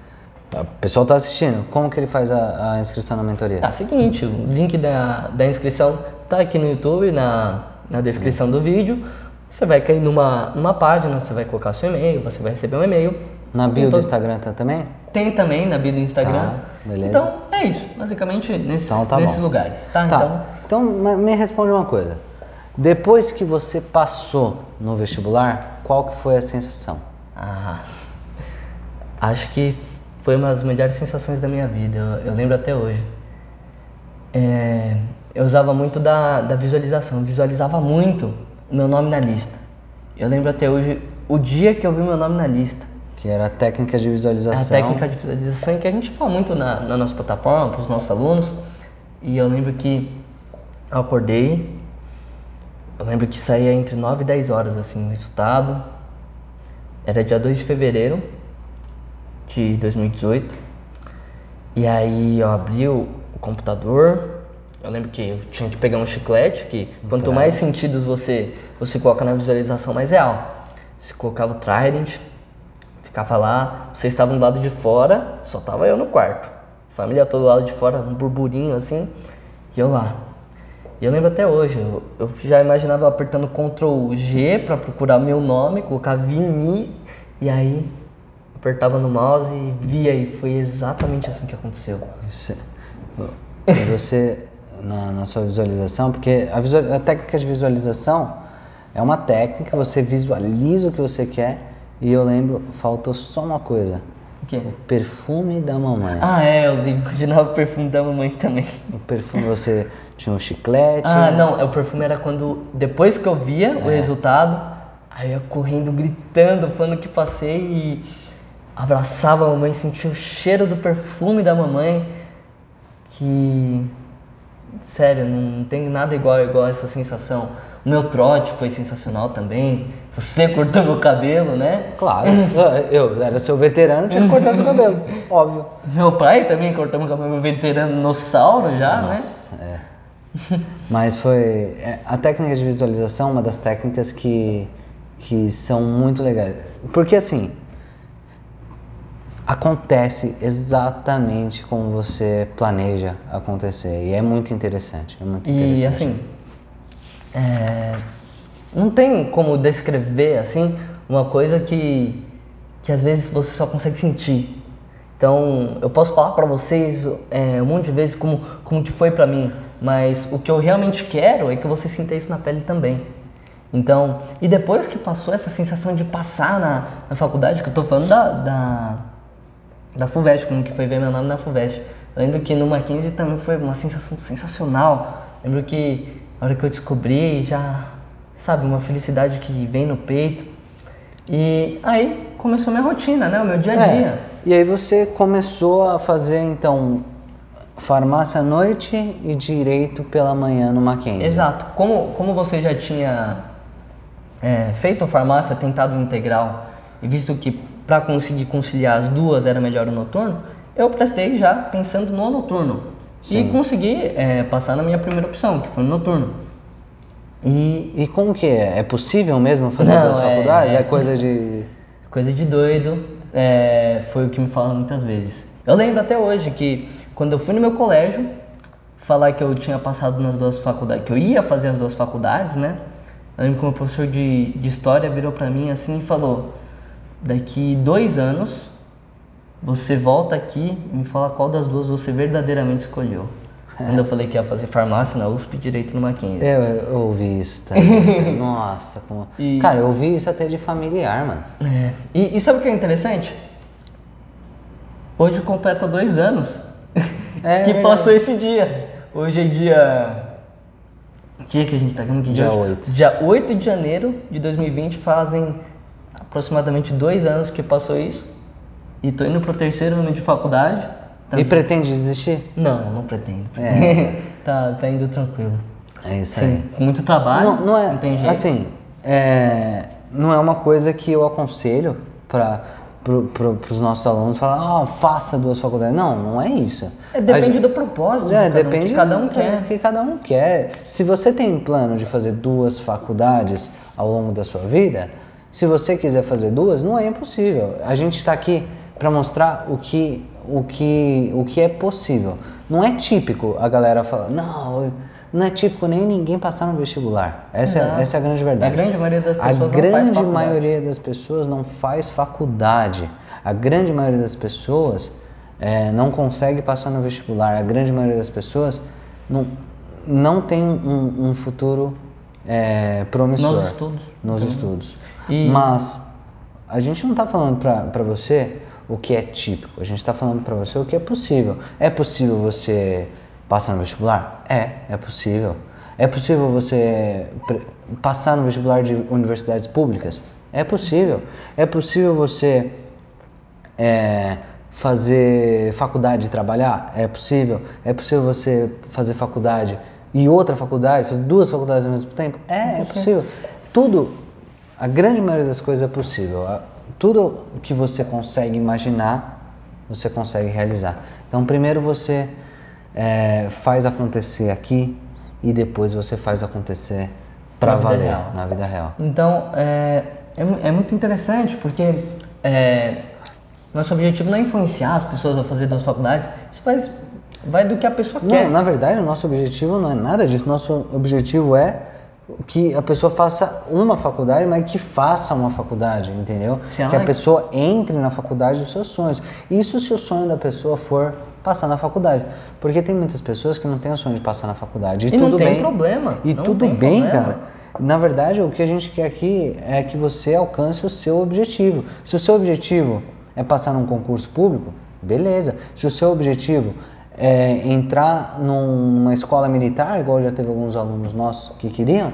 o pessoal tá assistindo. Como que ele faz a, a inscrição na mentoria? Tá, seguinte, o link da, da inscrição tá aqui no YouTube, na, na descrição do vídeo. Você vai cair numa, numa página, você vai colocar seu e-mail, você vai receber um e-mail. Na bio do todo- Instagram tá também? Tem também na bio do Instagram. Tá, beleza. Então, é isso. Basicamente, nesses, Então tá nesses lugares, tá? Tá. Então, Então, me responde uma coisa. Depois que você passou no vestibular, qual que foi a sensação? ah, acho que foi uma das melhores sensações da minha vida. Eu, eu lembro até hoje. É, eu usava muito da, da visualização. Eu visualizava muito o meu nome na lista. Eu lembro até hoje o dia que eu vi meu nome na lista. Que era a técnica de É a visualização. técnica de visualização que a gente fala muito na, na nossa plataforma, para os nossos alunos. E eu lembro que eu acordei, eu lembro que saía entre 9 e 10 horas assim o resultado. Era dia 2 de fevereiro de 2018. E aí eu abri o, o computador. Eu lembro que eu tinha que pegar um chiclete, que quanto mais sentidos você, você coloca na visualização, mais real. Você colocava o Trident, ficava lá, vocês estavam do lado de fora, só tava eu no quarto. Família toda do lado de fora, um burburinho assim, e eu lá. E eu lembro até hoje, eu, eu já imaginava apertando Ctrl G para procurar meu nome, colocar Vini, e aí apertava no mouse e via, e foi exatamente assim que aconteceu. Isso é- você, na, na sua visualização, porque a, visual- a técnica de visualização é uma técnica, você visualiza o que você quer, e eu lembro, faltou só uma coisa. O quê? O perfume da mamãe. Ah, é, eu imaginava o perfume da mamãe também. O perfume, você tinha um chiclete. Ah, não, é, o perfume era quando, depois que eu via o resultado, aí eu correndo, gritando, falando que passei e abraçava a mamãe, sentia o cheiro do perfume da mamãe, que, sério, não tem nada igual, igual essa sensação. O meu trote foi sensacional também, você cortou meu cabelo, né? Claro, eu era seu veterano, tinha que cortar seu cabelo, óbvio. Meu pai também cortou meu cabelo, meu veterano dinossauro já, né? Nossa, é. Mas foi. é, a técnica de visualização é uma das técnicas que, que são muito legais. Porque assim. Acontece exatamente como você planeja acontecer. E é muito interessante. É muito E interessante. assim, é, não tem como descrever assim uma coisa que, que às vezes você só consegue sentir. Então, eu posso falar pra vocês é, um monte de vezes como, como que foi pra mim, mas o que eu realmente quero é que você sinta isso na pele também. Então, e depois que passou essa sensação de passar na, na faculdade, que eu tô falando da, da, da FUVEST, como que foi ver meu nome na FUVEST. Eu lembro que no Mackenzie também foi uma sensação sensacional. Lembro que a hora que eu descobri, já, sabe, uma felicidade que vem no peito. E aí começou minha rotina, né, o meu dia a É, dia. E aí você começou a fazer então farmácia à noite e direito pela manhã no Mackenzie. Exato. Como, como você já tinha é, feito farmácia, tentado integral, e visto que para conseguir conciliar as duas era melhor o noturno, eu prestei já pensando no noturno. Sim. E consegui é, passar na minha primeira opção, que foi no noturno. E E como que é? É possível mesmo fazer Não, duas é- faculdades? É, é- coisa de. Coisa de doido, é, foi o que me falaram muitas vezes. Eu lembro até hoje que quando eu fui no meu colégio falar que eu tinha passado nas duas faculdades, que eu ia fazer as duas faculdades, né? Eu lembro que o meu professor de, de história virou pra mim assim e falou: daqui dois anos você volta aqui e me fala qual das duas você verdadeiramente escolheu. Quando eu falei que ia fazer farmácia na USP direito no Mackenzie. Eu, eu ouvi isso também. Nossa, como... E- Cara, eu ouvi isso até de familiar, mano. É. E, e sabe o que é interessante? Hoje completa dois anos É que passou esse dia. Hoje é dia. Que que a gente tá vendo? Que Dia hoje? 8. Dia 8 de janeiro de 2020 fazem aproximadamente dois anos que passou isso. E tô indo pro terceiro ano de faculdade. E Tanto- pretende desistir? Não, não pretendo. É. tá, tá indo tranquilo. É isso aí. Sim, com muito trabalho. Não, não é. Não tem jeito. Assim, é, não é uma coisa que eu aconselho para pro, pro, os nossos alunos falar, ah, faça duas faculdades. Não, não é isso. É, depende gente- do propósito. É, de cada um, depende que cada um quer. que cada um quer. Se você tem plano de fazer duas faculdades ao longo da sua vida, se você quiser fazer duas, não é impossível. A gente está aqui para mostrar o que, o, que, o que é possível. Não é típico a galera falar, não, não é típico nem ninguém passar no vestibular. Essa, é, essa é a grande verdade. A grande maioria das pessoas A não faz grande faculdade. maioria das pessoas não faz faculdade. A grande maioria das pessoas eh, não consegue passar no vestibular. A grande maioria das pessoas não, não tem um, um futuro eh, promissor Nos estudos. nos estudos. E- Mas a gente não está falando para você o que é típico. A gente está falando para você o que é possível. É possível você passar no vestibular? É, é possível. É possível você passar no vestibular de universidades públicas? É possível. É possível você é, fazer faculdade e trabalhar? É possível. É possível você fazer faculdade e outra faculdade, fazer duas faculdades ao mesmo tempo? É, é possível. Tudo, a grande maioria das coisas é possível. Tudo que você consegue imaginar, você consegue realizar. Então, primeiro você é, faz acontecer aqui e depois você faz acontecer para valer real. na vida real. Então, é, é, é muito interessante porque é, nosso objetivo não é influenciar as pessoas a fazer duas faculdades. Isso faz, vai do que a pessoa Não, quer. na verdade, o nosso objetivo não é nada disso. Nosso objetivo é que a pessoa faça uma faculdade, mas que faça uma faculdade, entendeu? Que Que a pessoa entre na faculdade dos seus sonhos. Isso se o sonho da pessoa for passar na faculdade. Porque tem muitas pessoas que não têm o sonho de passar na faculdade. E, E não tudo tem bem. problema, E não tudo bem, problema. cara. Na verdade, o que a gente quer aqui é que você alcance o seu objetivo. Se o seu objetivo é passar num concurso público, beleza. Se o seu objetivo é entrar num- numa escola militar, igual já teve alguns alunos nossos que queriam,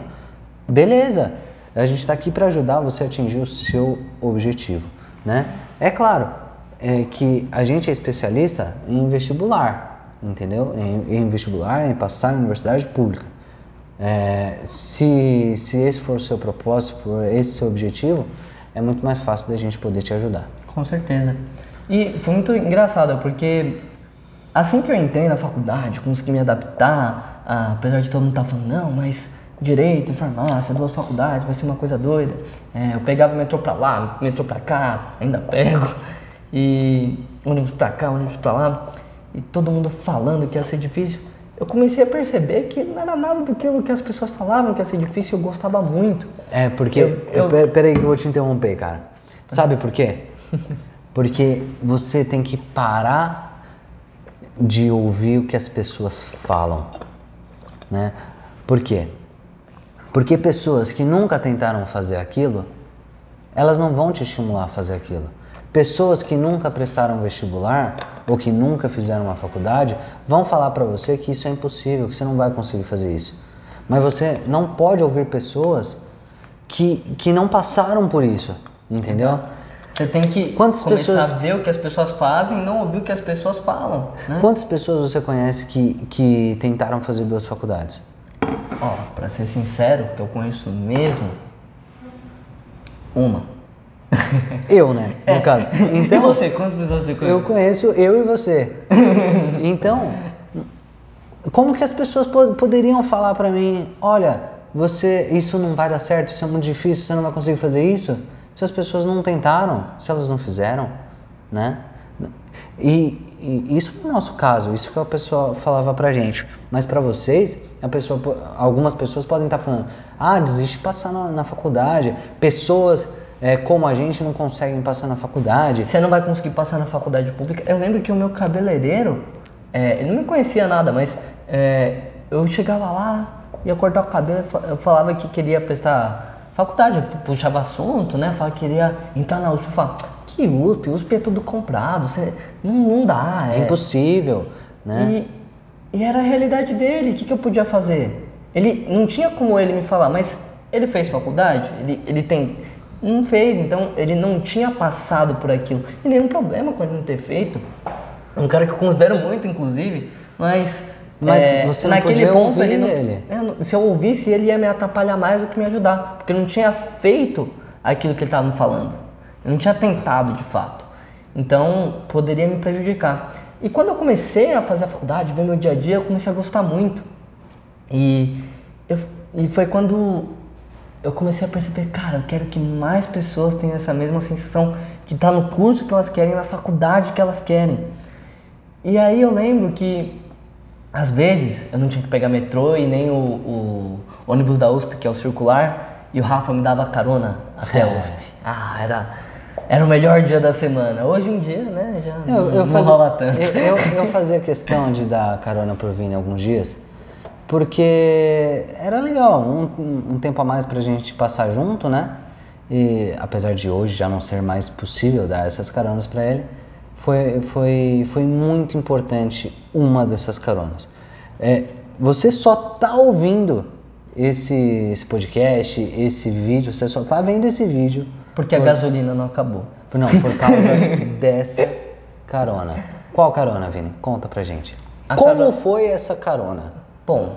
beleza. A gente está aqui para ajudar você a atingir o seu objetivo, né? É claro é que a gente é especialista em vestibular, entendeu? Em, em vestibular, em passar em universidade pública. É, se, se esse for o seu propósito, for esse seu objetivo, é muito mais fácil da gente poder te ajudar. Com certeza. E foi muito engraçado, porque assim que eu entrei na faculdade, consegui me adaptar, ah, apesar de todo mundo estar falando, não, mas direito farmácia, duas faculdades, vai ser uma coisa doida. É, eu pegava o metrô pra lá, metrô pra cá, ainda pego, e ônibus pra cá, ônibus pra lá, e todo mundo falando que ia ser difícil. Eu comecei a perceber que não era nada daquilo que as pessoas falavam que ia ser difícil, eu gostava muito. É, porque. Eu- eu- pe- Peraí que eu vou te interromper, cara. Sabe por quê? Porque você tem que parar de ouvir o que as pessoas falam. Né? Por quê? Porque pessoas que nunca tentaram fazer aquilo, elas não vão te estimular a fazer aquilo. Pessoas que nunca prestaram vestibular ou que nunca fizeram uma faculdade vão falar para você que isso é impossível, que você não vai conseguir fazer isso. Mas você não pode ouvir pessoas que, que não passaram por isso, entendeu? Você tem que Quantas começar pessoas- a ver o que as pessoas fazem e não ouvir o que as pessoas falam, né? Quantas pessoas você conhece que, que tentaram fazer duas faculdades? Ó, pra ser sincero, que eu conheço mesmo, uma. Eu, né? No caso. Então, e você, quantas pessoas você conhece? Eu conheço eu e você. Então, como que as pessoas po- poderiam falar pra mim, olha, você, isso não vai dar certo, isso é muito difícil, você não vai conseguir fazer isso? Se as pessoas não tentaram, se elas não fizeram, né? E, e isso no nosso caso, isso que a pessoa falava pra gente. Mas pra vocês, a pessoa, algumas pessoas podem estar falando, ah, desiste de passar na, na faculdade. Pessoas é, como a gente não conseguem passar na faculdade. Você não vai conseguir passar na faculdade pública. Eu lembro que o meu cabeleireiro, é, ele não me conhecia nada, mas é, eu chegava lá, ia cortar o cabelo, eu falava que queria prestar faculdade, eu puxava assunto, né? Falava que queria entrar na USP. Eu falava, que USP? USP é tudo comprado, você, não, não dá. É impossível, né? E, e era a realidade dele, o que, que eu podia fazer? Ele não tinha como ele me falar, mas ele fez faculdade, ele, ele tem. não fez, então ele não tinha passado por aquilo. E nenhum problema com ele não ter feito. É um cara que eu considero muito, inclusive, mas. Mas é, você não naquele podia ponto ouvir ele, não- ele. é, se eu ouvisse, ele ia me atrapalhar mais do que me ajudar, porque eu não tinha feito aquilo que ele estava me falando. Eu não tinha tentado de fato. Então, poderia me prejudicar. E quando eu comecei a fazer a faculdade, ver meu dia a dia, eu comecei a gostar muito. E, eu, e foi quando eu comecei a perceber, cara, eu quero que mais pessoas tenham essa mesma sensação de estar no curso que elas querem, na faculdade que elas querem. E aí eu lembro que, às vezes, eu não tinha que pegar metrô e nem o, o ônibus da USP, que é o circular, e o Rafa me dava carona até a USP. Ah, era, era o melhor dia da semana. Hoje em dia, né, já Eu, eu, não fazia, rola tanto. eu, eu, eu fazia questão de dar carona pro Vini alguns dias, porque era legal, um, um- um tempo a mais pra gente passar junto, né? E apesar de hoje já não ser mais possível dar essas caronas pra ele, foi, foi, foi muito importante uma dessas caronas. É, você só tá ouvindo esse, esse podcast, esse vídeo, você só tá vendo esse vídeo Porque a gasolina não acabou. não, por causa dessa carona. Qual carona, Vini? Conta pra gente. A Como carona- foi essa carona? Bom,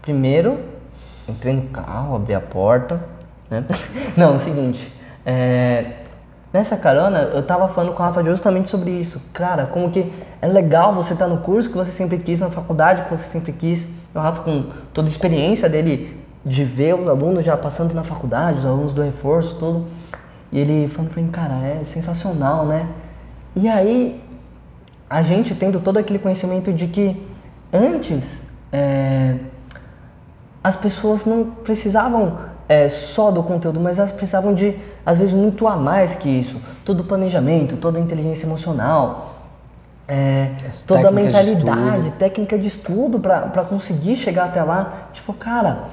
primeiro entrei no carro, abri a porta, né? Não, é o seguinte, é, nessa carona eu tava falando com o Rafa justamente sobre isso. Cara, como que é legal você estar no curso que você sempre quis, na faculdade que você sempre quis. O Rafa com toda a experiência dele de ver os alunos já passando na faculdade, os alunos do reforço, tudo. E ele falando pra mim, cara, é sensacional, né? E aí, a gente tendo todo aquele conhecimento de que antes é, as pessoas não precisavam é, só do conteúdo, mas elas precisavam de, às vezes, muito a mais que isso. Todo o planejamento, toda a inteligência emocional, é, toda a de mentalidade, estudo. técnica de estudo para conseguir chegar até lá. Tipo, cara,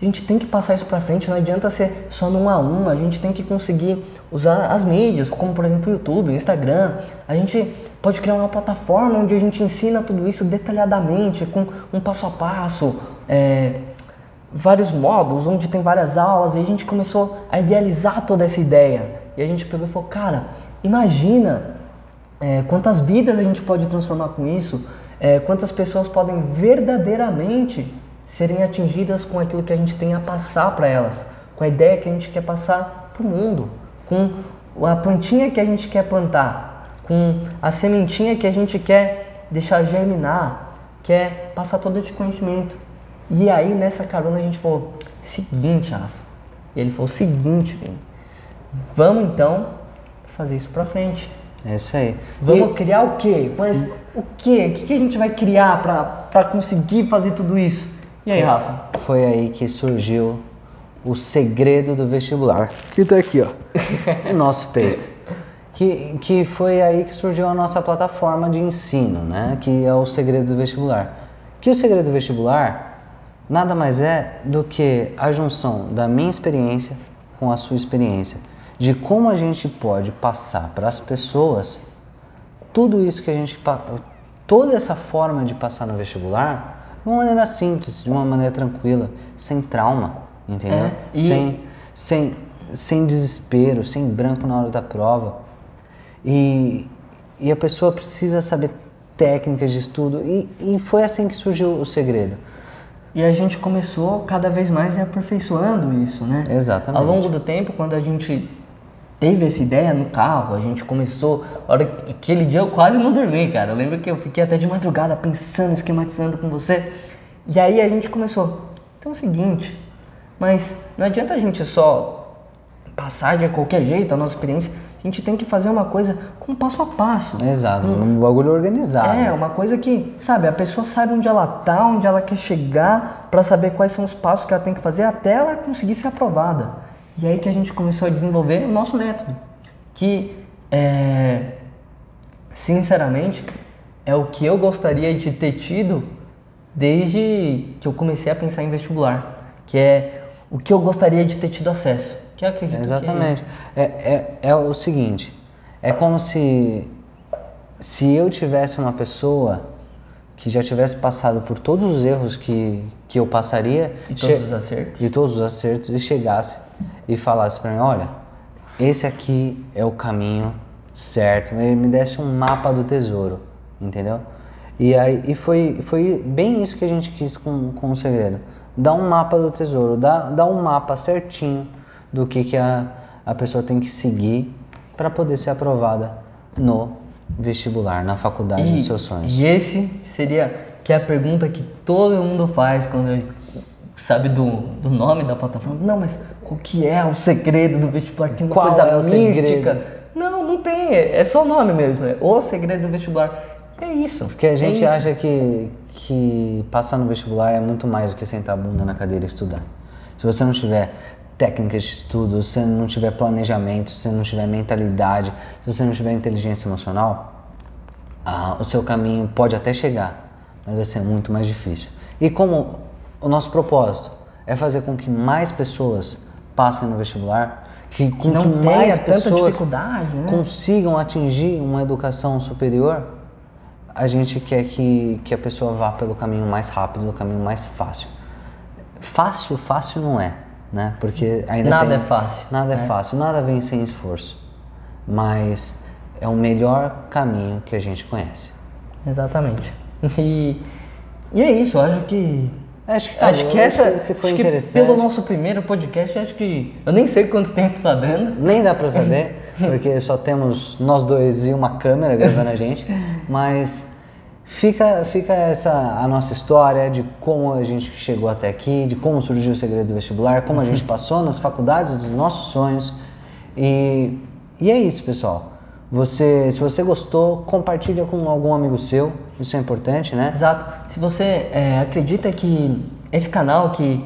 a gente tem que passar isso para frente, não adianta ser só num a um, a gente tem que conseguir usar as mídias, como por exemplo o YouTube, o Instagram. A gente pode criar uma plataforma onde a gente ensina tudo isso detalhadamente, com um passo a passo, é, vários módulos, onde tem várias aulas, e a gente começou a idealizar toda essa ideia. E a gente pegou e falou, cara, imagina é, quantas vidas a gente pode transformar com isso, é, quantas pessoas podem verdadeiramente serem atingidas com aquilo que a gente tem a passar para elas, com a ideia que a gente quer passar para o mundo, com a plantinha que a gente quer plantar, com a sementinha que a gente quer deixar germinar, quer passar todo esse conhecimento. E aí nessa carona a gente falou, seguinte, Rafa. E ele falou, seguinte, Vini, vamos então fazer isso pra frente. É isso aí. Vamos criar o quê? Mas o quê? O que, que a gente vai criar pra, pra conseguir fazer tudo isso? E aí, Rafa? E foi aí que surgiu o segredo do vestibular. Que tá aqui, ó. no nosso peito. Que, que foi aí que surgiu a nossa plataforma de ensino, né? Que é o segredo do vestibular. Que o segredo do vestibular nada mais é do que a junção da minha experiência com a sua experiência. De como a gente pode passar para as pessoas tudo isso que a gente toda essa forma de passar no vestibular de uma maneira simples, de uma maneira tranquila, sem trauma, entendeu? É, e- Sem, sem, sem desespero, sem branco na hora da prova. E, e a pessoa precisa saber técnicas de estudo e, e foi assim que surgiu o segredo. E a gente começou cada vez mais aperfeiçoando isso, né? Exatamente. Ao longo do tempo, quando a gente teve essa ideia no carro, a gente começou. hora que- Aquele dia eu quase não dormi, cara. Eu lembro que eu fiquei até de madrugada pensando, esquematizando com você. E aí a gente começou. Então é o seguinte, mas não adianta a gente só passar de qualquer jeito a nossa experiência. A gente tem que fazer uma coisa com passo a passo. Exato, um bagulho organizado. É, uma coisa que, sabe, a pessoa sabe onde ela tá, onde ela quer chegar, para saber quais são os passos que ela tem que fazer até ela conseguir ser aprovada. E aí que a gente começou a desenvolver o nosso método, que, é, sinceramente, é o que eu gostaria de ter tido desde que eu comecei a pensar em vestibular, que é o que eu gostaria de ter tido acesso. Que acredito que- Exatamente. É, é, é o seguinte, é como se se eu tivesse uma pessoa que já tivesse passado por todos os erros que, que eu passaria E todos os acertos. e todos os acertos e chegasse e falasse para mim, olha, esse aqui é o caminho certo. Ele me desse um mapa do tesouro, entendeu? E aí e foi, foi bem isso que a gente quis com, com o segredo. Dar um mapa do tesouro, dar, dar um mapa certinho do que, que a, a pessoa tem que seguir para poder ser aprovada no vestibular, na faculdade E, dos seus sonhos. e esse seria que é a pergunta que todo mundo faz quando sabe do, do nome da plataforma. Não, mas o que é o segredo do vestibular? Tem uma Qual coisa é o mística. segredo? Não, não tem. É é só o nome mesmo. É o segredo do vestibular. É isso. Porque a é gente isso. acha que, que passar no vestibular é muito mais do que sentar a bunda na cadeira e estudar. Se você não tiver técnica de estudo, se você não tiver planejamento, se você não tiver mentalidade, se você não tiver inteligência emocional, ah, o seu caminho pode até chegar, mas vai ser muito mais difícil. E como o nosso propósito é fazer com que mais pessoas passem no vestibular, que, com não que tenha mais tanta pessoas dificuldade, né? consigam atingir uma educação superior, a gente quer que, que a pessoa vá pelo caminho mais rápido, pelo caminho mais fácil. Fácil, fácil não é, né? Porque ainda Nada tem- é fácil, Nada é né? fácil, nada vem sem esforço. Mas é o melhor caminho que a gente conhece. Exatamente. E, e é isso, acho que. Acho que, tá acho bom, que essa. que foi acho interessante. pelo nosso primeiro podcast, acho que. Eu nem sei quanto tempo tá dando. Nem dá pra saber, porque só temos nós dois e uma câmera gravando a gente, mas fica, fica essa a nossa história de como a gente chegou até aqui, de como surgiu o segredo do vestibular, como a gente passou nas faculdades dos nossos sonhos. E, e é isso, pessoal. Você, se você gostou, compartilha com algum amigo seu, isso é importante, né? Exato. Se você é, acredita que esse canal, que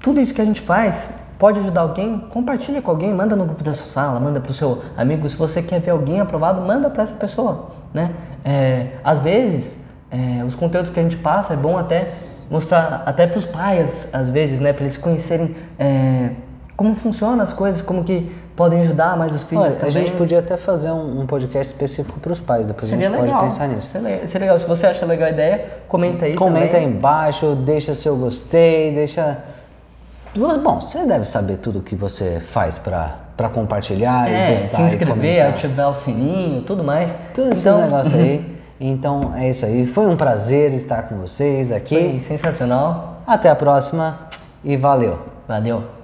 tudo isso que a gente faz pode ajudar alguém, compartilha com alguém, manda no grupo da sua sala, manda pro seu amigo. Se você quer ver alguém aprovado, manda para essa pessoa, né? É, às vezes, é, os conteúdos que a gente passa é bom até mostrar até para os pais, às vezes, né? Para eles conhecerem é, como funcionam as coisas, como que podem ajudar mais os filhos Olha, também. a gente podia até fazer um, um podcast específico para os pais, depois Seria a gente legal. pode pensar nisso. Seria, seria legal. Se você acha legal a ideia, comenta aí Comenta aí também. embaixo, deixa seu gostei, deixa. Bom, você deve saber tudo que você faz pra compartilhar e É, gostar. se e inscrever, ativar o sininho, tudo mais. Todos esses Então, negócios aí. Então é isso aí. Foi um prazer estar com vocês aqui. Foi sensacional. Até a próxima e valeu! Valeu.